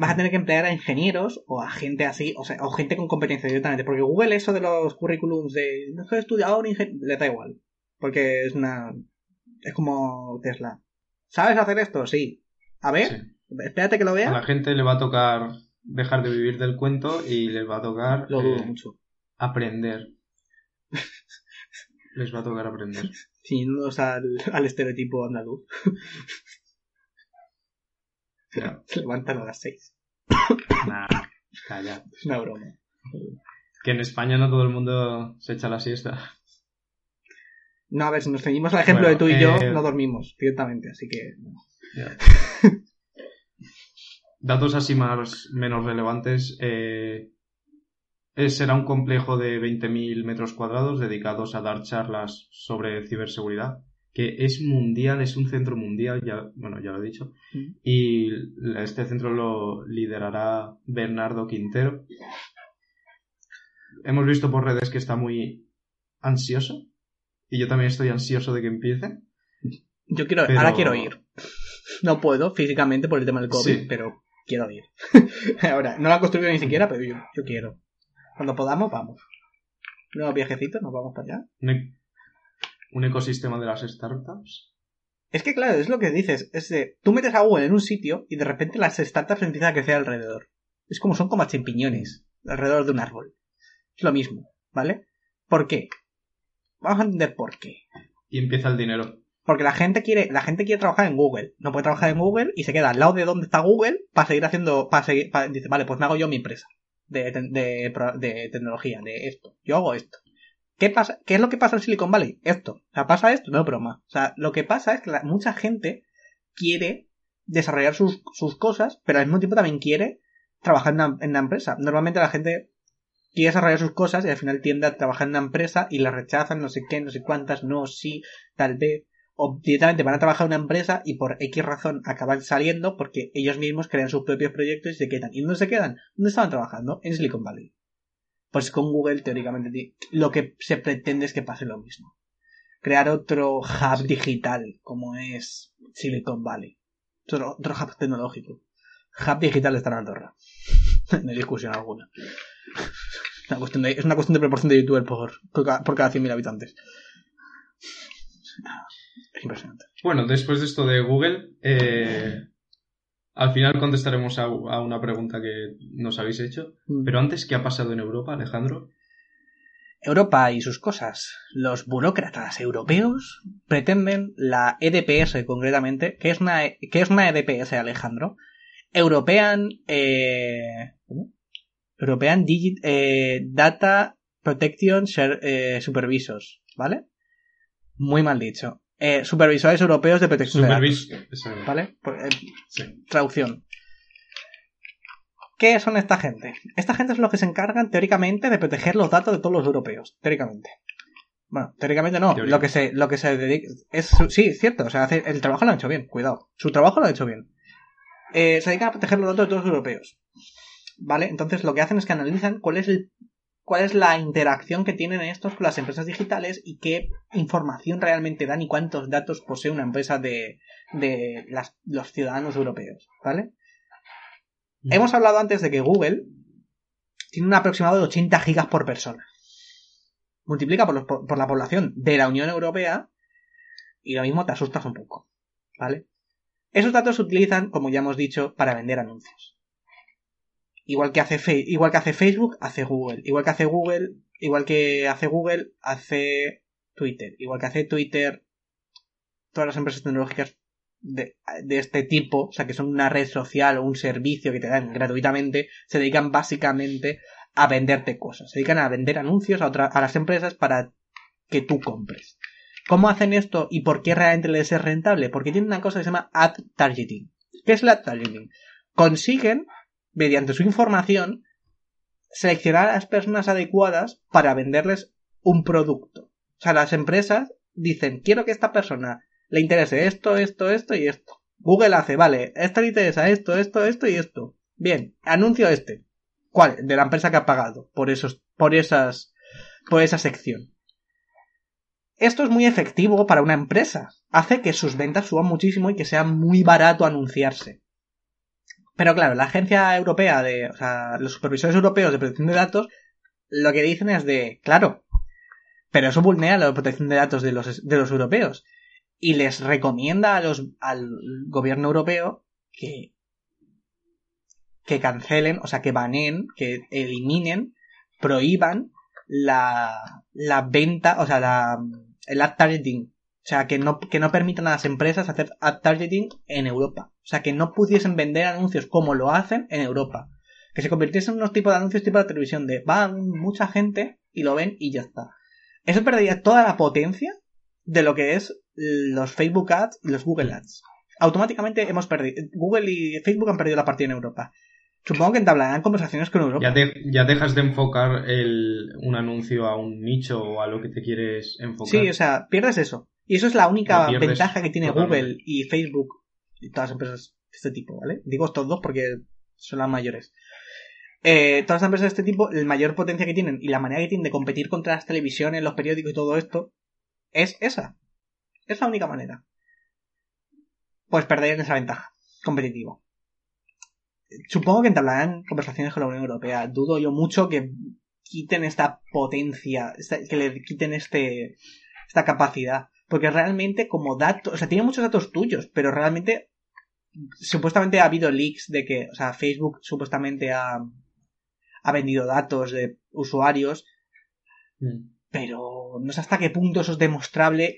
Vas a tener que emplear a ingenieros o a gente así, o sea, o gente con competencia directamente, porque Google eso de los currículums de, no sé, he estudiado un ingeniero, le da igual, porque es una, es como Tesla. ¿Sabes hacer esto? Sí. A ver, Sí. espérate que lo A vea. la gente le va a tocar dejar de vivir del cuento y les va a tocar Lo dudo eh, mucho. aprender. les va a tocar aprender. Ciñéndonos al, al estereotipo andaluz. Se levantan a las seis. Nah, calla. Es una broma. Que en España no todo el mundo se echa la siesta. No, a ver, si nos ceñimos al ejemplo Bueno, de tú y yo, eh, no dormimos directamente, así que... Datos así más menos relevantes. eh, será un complejo de 20.000 metros cuadrados dedicados a dar charlas sobre ciberseguridad, que es mundial, es un centro mundial, ya, bueno, ya lo he dicho. Mm. Y este centro lo liderará Bernardo Quintero. Hemos visto por redes que está muy ansioso. Y yo también estoy ansioso de que empiece. Yo quiero, Pero- ahora quiero ir. No puedo físicamente por el tema del COVID, Sí. pero quiero ir. ahora, no la construido ni siquiera, pero yo, yo quiero. Cuando podamos, vamos. Nuevos viajecitos, nos vamos para allá. Un ecosistema de las startups. Es que claro, es lo que dices, es de, tú metes a Google en un sitio y de repente las startups empiezan a crecer alrededor. Es como son como champiñones alrededor de un árbol. Es lo mismo, ¿vale? ¿Por qué? Vamos a entender por qué. Y empieza el dinero. Porque la gente quiere, la gente quiere trabajar en Google. No puede trabajar en Google y se queda al lado de donde está Google para seguir haciendo, para seguir, para- dice, vale, pues me hago yo mi empresa de, de, de tecnología, de esto. Yo hago esto. ¿Qué pasa? ¿Qué es lo que pasa en Silicon Valley? Esto. O sea, pasa esto, no broma. O sea, lo que pasa es que la- mucha gente quiere desarrollar sus, sus cosas, pero al mismo tiempo también quiere trabajar en una empresa. Normalmente la gente quiere desarrollar sus cosas y al final tiende a trabajar en una empresa y la rechazan, no sé qué, no sé cuántas, no, sí, tal vez. O directamente van a trabajar en una empresa y por X razón acaban saliendo porque ellos mismos crean sus propios proyectos y se quedan. ¿Y dónde se quedan? ¿Dónde estaban trabajando? En Silicon Valley. Pues con Google, teóricamente, lo que se pretende es que pase lo mismo. Crear otro hub digital, como es Silicon Valley. Otro, otro hub tecnológico. Hub digital está en Andorra. no hay discusión alguna. Es una cuestión de, es una cuestión de proporción de youtuber por, por cada, por cada 100.000 habitantes. Es impresionante. Bueno, después de esto de Google, eh, al final contestaremos a, a una pregunta que nos habéis hecho. Pero antes, ¿qué ha pasado en Europa, Alejandro? Europa y sus cosas. Los burócratas europeos pretenden la EDPS concretamente. ¿Qué es una, E- qué es una EDPS, Alejandro? European, eh. European Digit, eh, Data Protection Share- eh, Supervisors, ¿vale? Muy mal dicho. Eh, supervisores europeos de protección de datos, ¿vale? Pues, eh, sí. traducción. ¿Qué son esta gente? Esta gente es los que se encargan teóricamente de proteger los datos de todos los europeos, teóricamente. Bueno, teóricamente no. Lo que se, lo que se dedica. Es, sí, cierto. O sea, hace- el trabajo lo han hecho bien. Cuidado. Su trabajo lo ha hecho bien. Eh, se dedican a proteger los datos de todos los europeos. ¿Vale? Entonces lo que hacen es que analizan cuál es el cuál es la interacción que tienen estos con las empresas digitales y qué información realmente dan y cuántos datos posee una empresa de, de las- los ciudadanos europeos. ¿Vale? Mm. Hemos hablado antes de que Google tiene un aproximado de 80 gigas por persona. Multiplica por, los- por- por la población de la Unión Europea y lo mismo te asustas un poco. ¿Vale? Esos datos se utilizan, como ya hemos dicho, para vender anuncios. Igual que hace, igual que hace Facebook, hace Google. Igual que hace Google, igual que hace Google, hace Twitter. Igual que hace Twitter, todas las empresas tecnológicas de, de este tipo, o sea, que son una red social o un servicio que te dan gratuitamente, se dedican básicamente a venderte cosas. Se dedican a vender anuncios a, otra- a las empresas para que tú compres. ¿Cómo hacen esto y por qué realmente les es rentable? Porque tienen una cosa que se llama ad targeting. ¿Qué es el ad targeting? Consiguen, mediante su información, seleccionar a las personas adecuadas para venderles un producto. O sea, las empresas dicen, quiero que esta persona le interese esto, esto, esto y esto. Google hace, vale, esta le interesa esto, esto, esto y esto. Bien, anuncio este. ¿Cuál? De la empresa que ha pagado por esos, por esas, por esa sección. Esto es muy efectivo para una empresa. Hace que sus ventas suban muchísimo y que sea muy barato anunciarse. Pero claro, la agencia europea de, o sea, los supervisores europeos de protección de datos, lo que dicen es de, claro, pero eso vulnera la protección de datos de los, de los europeos. Y les recomienda a los, al gobierno europeo que, que cancelen, o sea, que baneen, que eliminen, prohíban la, la venta, o sea, la, el ad targeting. O sea, que no, que no permitan a las empresas hacer ad targeting en Europa. O sea, que no pudiesen vender anuncios como lo hacen en Europa. Que se convirtiesen en unos tipos de anuncios tipo de televisión de va mucha gente y lo ven y ya está. Eso perdería toda la potencia de lo que es los Facebook Ads y los Google Ads. Automáticamente hemos perdido. Google y Facebook han perdido la partida en Europa. Supongo que entablarán conversaciones con Europa. Ya, ya dejas de enfocar el, un anuncio a un nicho o a lo que te quieres enfocar. Sí, o sea, pierdes eso. Y eso es la única ventaja que tiene totalmente. Google y Facebook todas las empresas de este tipo, ¿vale? Digo estos dos porque son las mayores. Eh, todas las empresas de este tipo, el mayor potencia que tienen y la manera que tienen de competir contra las televisiones, los periódicos y todo esto, es esa. Es la única manera. Pues perderían esa ventaja competitiva. Supongo que entablarán conversaciones con la Unión Europea. Dudo yo mucho que quiten esta potencia, que le quiten este, esta capacidad. Porque realmente como datos, o sea, tiene muchos datos tuyos, pero realmente supuestamente ha habido leaks de que, o sea, Facebook supuestamente ha, ha vendido datos de usuarios, Mm. pero no sé hasta qué punto eso es demostrable.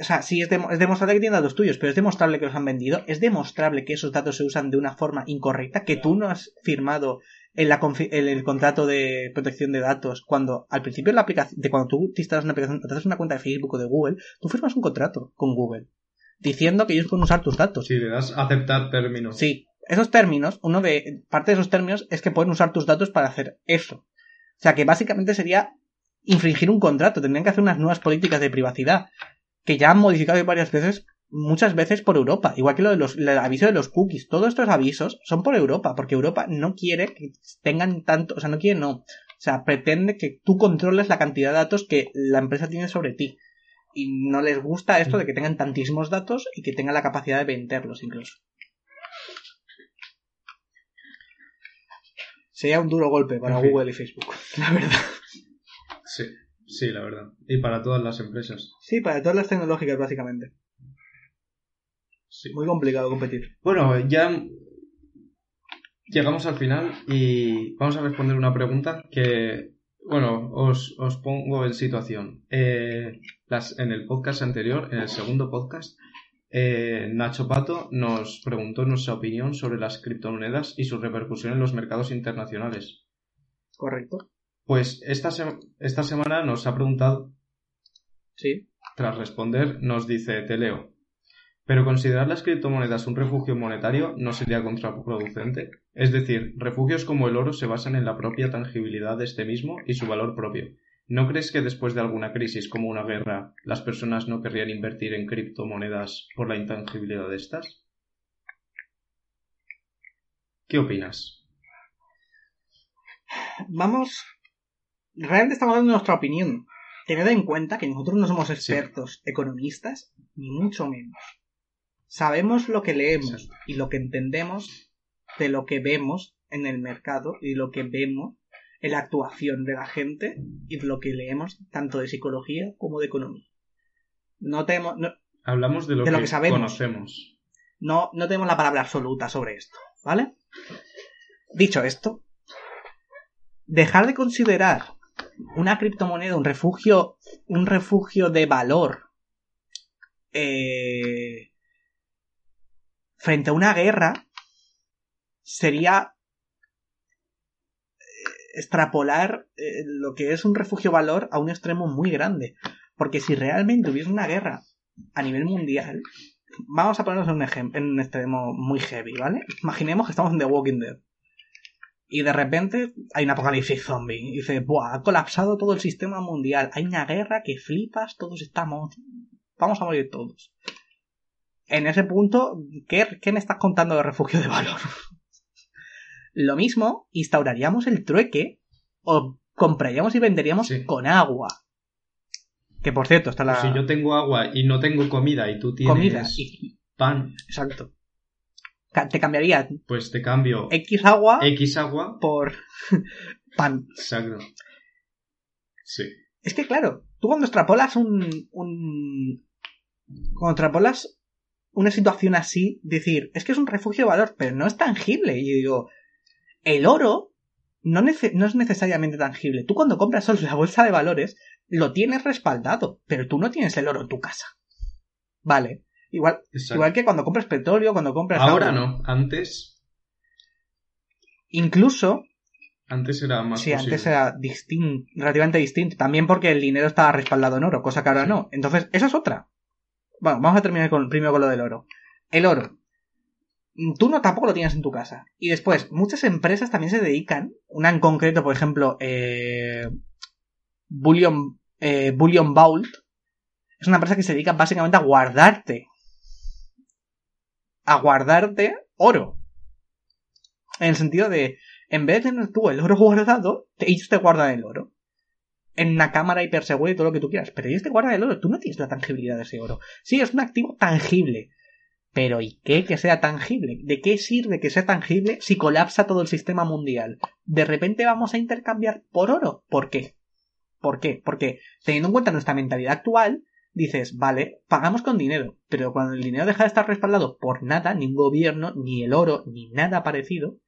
O sea, sí es, demo- es demostrable que tienen datos tuyos, pero es demostrable que los han vendido, es demostrable que esos datos se usan de una forma incorrecta, que tú no has firmado en, la en el contrato de protección de datos cuando al principio de la aplicación, de cuando tú te instalas una aplicación, te haces una cuenta de Facebook o de Google, tú firmas un contrato con Google diciendo que ellos pueden usar tus datos. Si le das aceptar términos. Sí, esos términos, uno de parte de esos términos es que pueden usar tus datos para hacer eso. O sea que básicamente sería infringir un contrato, tendrían que hacer unas nuevas políticas de privacidad que ya han modificado varias veces, muchas veces por Europa, igual que lo de los el aviso de los cookies, todos estos avisos son por Europa, porque Europa no quiere que tengan tanto, o sea, no quiere no, o sea, pretende que tú controles la cantidad de datos que la empresa tiene sobre ti. Y no les gusta esto de que tengan tantísimos datos y que tengan la capacidad de venderlos incluso. Sería un duro golpe para. Google y Facebook, la verdad. Sí, sí, la verdad. Y para todas las empresas. Sí, para todas las tecnológicas, básicamente. Sí. Muy complicado competir. Bueno, ya llegamos al final y vamos a responder una pregunta que, bueno, os, os pongo en situación. Eh, las, en el podcast anterior, en el segundo podcast, eh, Nacho Pato nos preguntó nuestra opinión sobre las criptomonedas y su repercusión en los mercados internacionales. Correcto. Pues esta, se- esta semana nos ha preguntado Sí. tras responder, nos dice, te leo. Pero considerar las criptomonedas un refugio monetario no sería contraproducente. Es decir, refugios como el oro se basan en la propia tangibilidad de este mismo y su valor propio, ¿No crees que después de alguna crisis como una guerra, las personas no querrían invertir en criptomonedas por la intangibilidad de estas? ¿Qué opinas? Vamos. Realmente estamos dando nuestra opinión. Tened en cuenta que nosotros no somos expertos economistas, ni mucho menos. Sabemos lo que leemos y lo que entendemos de lo que vemos en el mercado y lo que vemos en la actuación de la gente y de lo que leemos tanto de psicología como de economía. No tenemos. Hablamos de lo, que, sabemos. conocemos. No, no tenemos la palabra absoluta sobre esto, ¿vale? Dicho esto, dejar de considerar una criptomoneda un refugio, un refugio de valor eh, frente a una guerra sería eh, extrapolar eh, lo que es un refugio valor a un extremo muy grande. Porque si realmente hubiese una guerra a nivel mundial, vamos a ponernos en un, ejemplo, en un extremo muy heavy, ¿vale? Imaginemos que estamos en The Walking Dead. Y de repente hay un apocalipsis zombie. Y dice, ¡buah! Ha colapsado todo el sistema mundial. Hay una guerra que flipas, todos estamos. Vamos a morir todos. En ese punto, ¿qué, qué me estás contando de refugio de valor? Lo mismo, instauraríamos el trueque o compraríamos y venderíamos con agua. Que por cierto, está la. si yo tengo agua y no tengo comida y tú tienes comida y... pan. Exacto te cambiaría. Pues te cambio. X agua. X agua. Por pan. Exacto. Sí. Es que claro, tú cuando extrapolas un. un cuando extrapolas una situación así, decir, es que es un refugio de valor, pero no es tangible. Y yo digo, el oro no, no es necesariamente tangible. Tú cuando compras solo la bolsa de valores, lo tienes respaldado, pero tú no tienes el oro en tu casa. Vale. Igual, igual que cuando compras petróleo, cuando compras. Ahora no, antes. Incluso. Antes era más. Sí, antes era distinto, relativamente distinto. También porque el dinero estaba respaldado en oro, cosa que ahora no. Entonces, esa es otra. Bueno, vamos a terminar con, primero con lo del oro. El oro. Tú no tampoco lo tienes en tu casa. Y después, muchas empresas también se dedican. Una en concreto, por ejemplo, eh, Bullion, eh, Bullion Vault. Es una empresa que se dedica básicamente a guardarte a guardarte oro. En el sentido de, en vez de tener tú el oro guardado, ellos te guardan el oro. En una cámara hipersegura y todo lo que tú quieras. Pero ellos te guardan el oro. Tú no tienes la tangibilidad de ese oro. Sí, es un activo tangible. Pero ¿y qué que sea tangible? ¿De qué sirve que sea tangible si colapsa todo el sistema mundial? De repente vamos a intercambiar por oro. ¿Por qué? ¿Por qué? Porque teniendo en cuenta nuestra mentalidad actual, dices, vale, pagamos con dinero, pero cuando el dinero deja de estar respaldado por nada, ni un gobierno, ni el oro, ni nada parecido,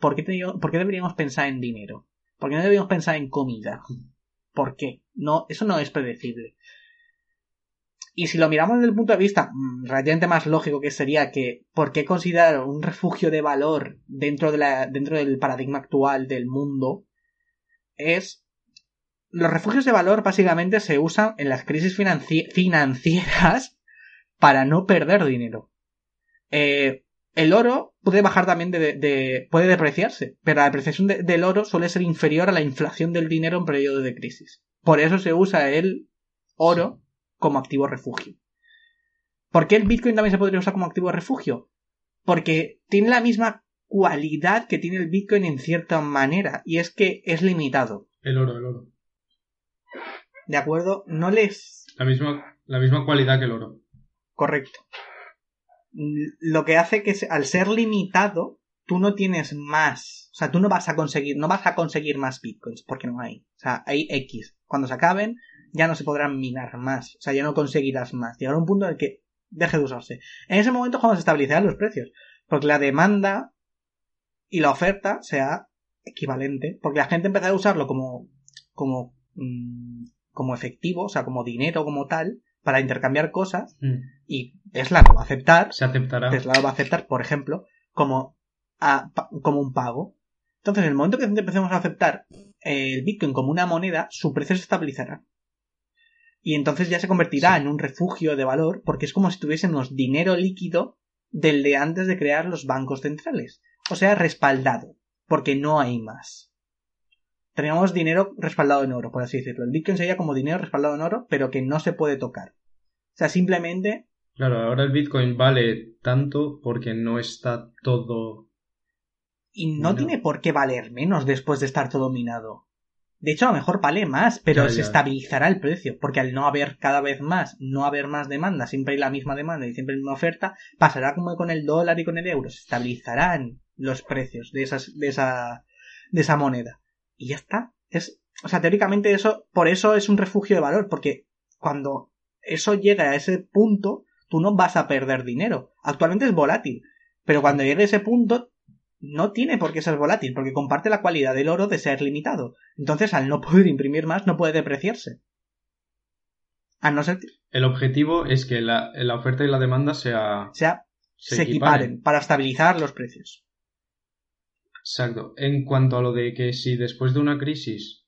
¿por qué, ¿por qué deberíamos pensar en dinero? ¿Por qué no deberíamos pensar en comida? ¿Por qué? No, eso no es predecible. Y si lo miramos desde el punto de vista mm, relativamente más lógico, que sería que ¿por qué considerar un refugio de valor dentro, de la, dentro del paradigma actual del mundo? Es los refugios de valor básicamente se usan en las crisis financieras para no perder dinero. Eh, el oro puede bajar también de, puede depreciarse, pero la depreciación del oro suele ser inferior a la inflación del dinero en periodo de crisis. Por eso se usa el oro como activo refugio. ¿Por qué el Bitcoin también se podría usar como activo refugio? Porque tiene la misma cualidad que tiene el Bitcoin en cierta manera, y es que es limitado. El oro, el oro. ¿De acuerdo? No les... La misma, la misma cualidad que el oro. Correcto. Lo que hace que al ser limitado, tú no tienes más. O sea, tú no vas a conseguir, no vas a conseguir más bitcoins, porque no hay. O sea, hay X. Cuando se acaben, ya no se podrán minar más. O sea, ya no conseguirás más. Llegará un punto en el que deje de usarse. En ese momento es cuando se estabilizarán los precios. Porque la demanda y la oferta sea equivalente. Porque la gente empezará a usarlo como, como mm, como efectivo, o sea, como dinero como tal, para intercambiar cosas, mm. y Tesla lo va a aceptar. Se aceptará. Tesla lo va a aceptar, por ejemplo, como, como un pago. Entonces, en el momento que empecemos a aceptar el Bitcoin como una moneda, su precio se estabilizará. Y entonces ya se convertirá en un refugio de valor, porque es como si tuviésemos dinero líquido del de antes de crear los bancos centrales. O sea, respaldado, porque no hay más. Teníamos dinero respaldado en oro, por así decirlo. El Bitcoin sería como dinero respaldado en oro, pero que no se puede tocar. O sea, simplemente Claro, ahora el Bitcoin vale tanto porque no está todo. Y no No. tiene por qué valer menos después de estar todo minado. De hecho, a lo mejor vale más, pero Ya, se ya. estabilizará el precio, porque al no haber cada vez más, no haber más demanda, siempre hay la misma demanda y siempre hay la misma oferta, pasará como con el dólar y con el euro, se estabilizarán los precios de esas, de esa, de esa moneda. Y ya está. Es, o sea, teóricamente eso, por eso es un refugio de valor, porque cuando eso llega a ese punto, tú no vas a perder dinero. Actualmente es volátil, pero cuando llegue a ese punto, no tiene por qué ser volátil, porque comparte la cualidad del oro de ser limitado. Entonces, al no poder imprimir más, no puede depreciarse. A no ser El objetivo es que la, la oferta y la demanda sea, sea, se, se, equiparen para estabilizar los precios. Exacto. En cuanto a lo de que si después de una crisis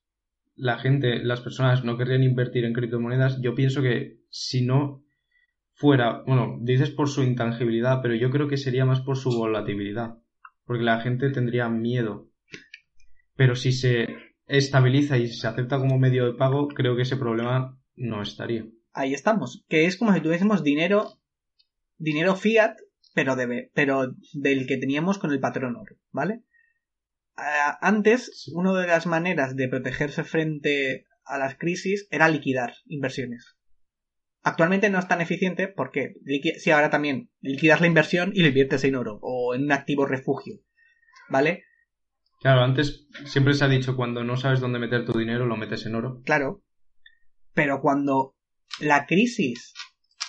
la gente, las personas no querrían invertir en criptomonedas, yo pienso que si no fuera, bueno, dices por su intangibilidad, pero yo creo que sería más por su volatilidad, porque la gente tendría miedo. Pero si se estabiliza y se acepta como medio de pago, creo que ese problema no estaría. Ahí estamos. Que es como si tuviésemos dinero, dinero fiat, pero, de, pero del que teníamos con el patrón oro, ¿vale? Ah, antes, una de las maneras de protegerse frente a las crisis era liquidar inversiones. Actualmente no es tan eficiente porque si ahora también liquidas la inversión y lo inviertes en oro o en un activo refugio, ¿vale? Claro, antes siempre se ha dicho cuando no sabes dónde meter tu dinero, lo metes en oro. Claro. Pero cuando la crisis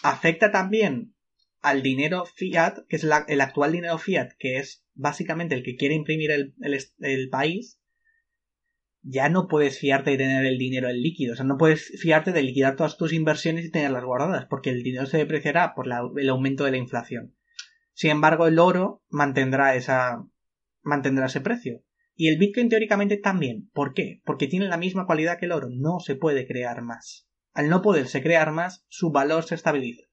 afecta también al dinero fiat, que es el actual dinero fiat, que es básicamente el que quiere imprimir el, país, ya no puedes fiarte de tener el dinero en líquido. O sea, no puedes fiarte de liquidar todas tus inversiones y tenerlas guardadas, porque el dinero se depreciará por el aumento de la inflación. Sin embargo, el oro mantendrá esa, mantendrá ese precio. Y el Bitcoin teóricamente también. ¿Por qué? Porque tiene la misma cualidad que el oro. No se puede crear más. Al no poderse crear más, su valor se estabiliza.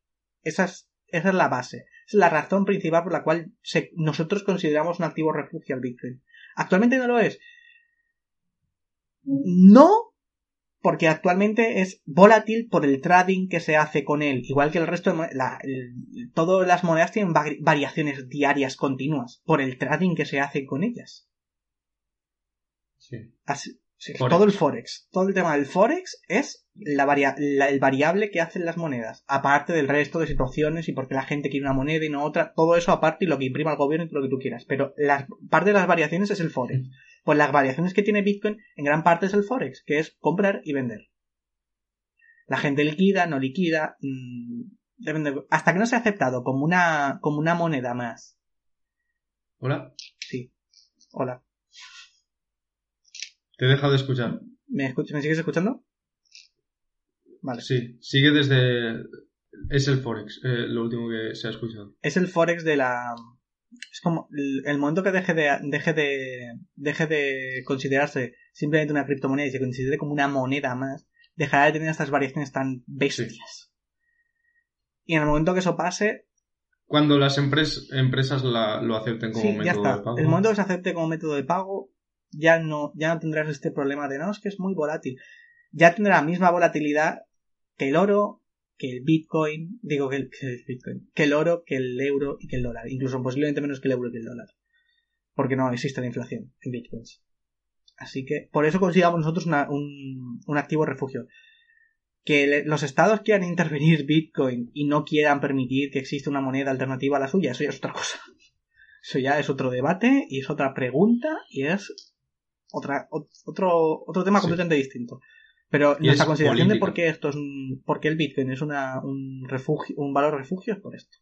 Esa es, esa es la base. Es la razón principal por la cual se- nosotros consideramos un activo refugio al Bitcoin. Actualmente no lo es. No, porque actualmente es volátil por el trading que se hace con él. Igual que el resto de la- el- todas las monedas tienen vari- variaciones diarias continuas por el trading que se hace con ellas. Sí. Así- sí, Forex. todo el forex. Todo el tema del forex es la varia- la- el variable que hacen las monedas. Aparte del resto de situaciones y porque la gente quiere una moneda y no otra. Todo eso aparte y lo que imprima el gobierno y todo lo que tú quieras. Pero la parte de las variaciones es el forex. Pues las variaciones que tiene Bitcoin en gran parte es el forex, que es comprar y vender. La gente liquida, no liquida. mm, depende- hasta que no se ha aceptado como una, como una moneda más. Hola, Sí. Hola. Te he dejado de escuchar. ¿Me, escuch- ¿Me sigues escuchando? Vale. Sí, sigue desde... Es el Forex, eh, lo último que se ha escuchado. es el forex de la es como el, momento que deje de deje de deje de considerarse simplemente una criptomoneda y se considere como una moneda más dejará de tener estas variaciones tan bestias y en el momento que eso pase Cuando las empres- empresas la- lo acepten como sí ya método está de pago. el momento que se acepte como método de pago ya no ya no tendrás este problema de no es que es muy volátil ya tendrá la misma volatilidad que el oro que el Bitcoin, digo que el, que el Bitcoin, que el oro, que el euro y que el dólar, incluso posiblemente menos que el euro y que el dólar, porque no existe la inflación en Bitcoins. Así que por eso consideramos nosotros un, un activo refugio. Que los estados quieran intervenir Bitcoin y no quieran permitir que exista una moneda alternativa a la suya, eso ya es otra cosa. Eso ya es otro debate y es otra pregunta y es otra, ot- otro, otro tema Sí. completamente distinto. Pero Y nuestra es consideración de por qué esto es un, por qué el Bitcoin es una, un refugio, un valor refugio es por esto.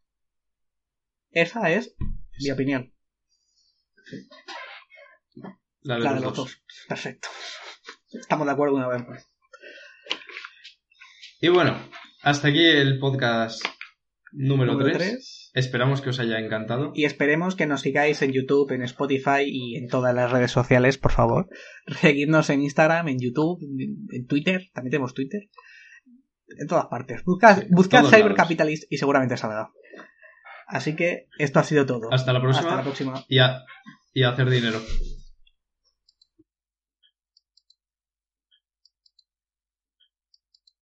Esa es mi opinión. La de La los de los dos. dos. Perfecto. Estamos de acuerdo una vez más. Y bueno, hasta aquí el podcast número, Número 3. tres. Esperamos que os haya encantado. Y esperemos que nos sigáis en YouTube, en Spotify y en todas las redes sociales, por favor. Seguidnos en Instagram, en YouTube, en- Twitter. También tenemos Twitter. En todas partes. Buscad, Sí, buscad todos Cyber lados. Capitalist y seguramente salga. Así que esto ha sido todo. Hasta la próxima. Hasta la próxima. Y, a, y a hacer dinero.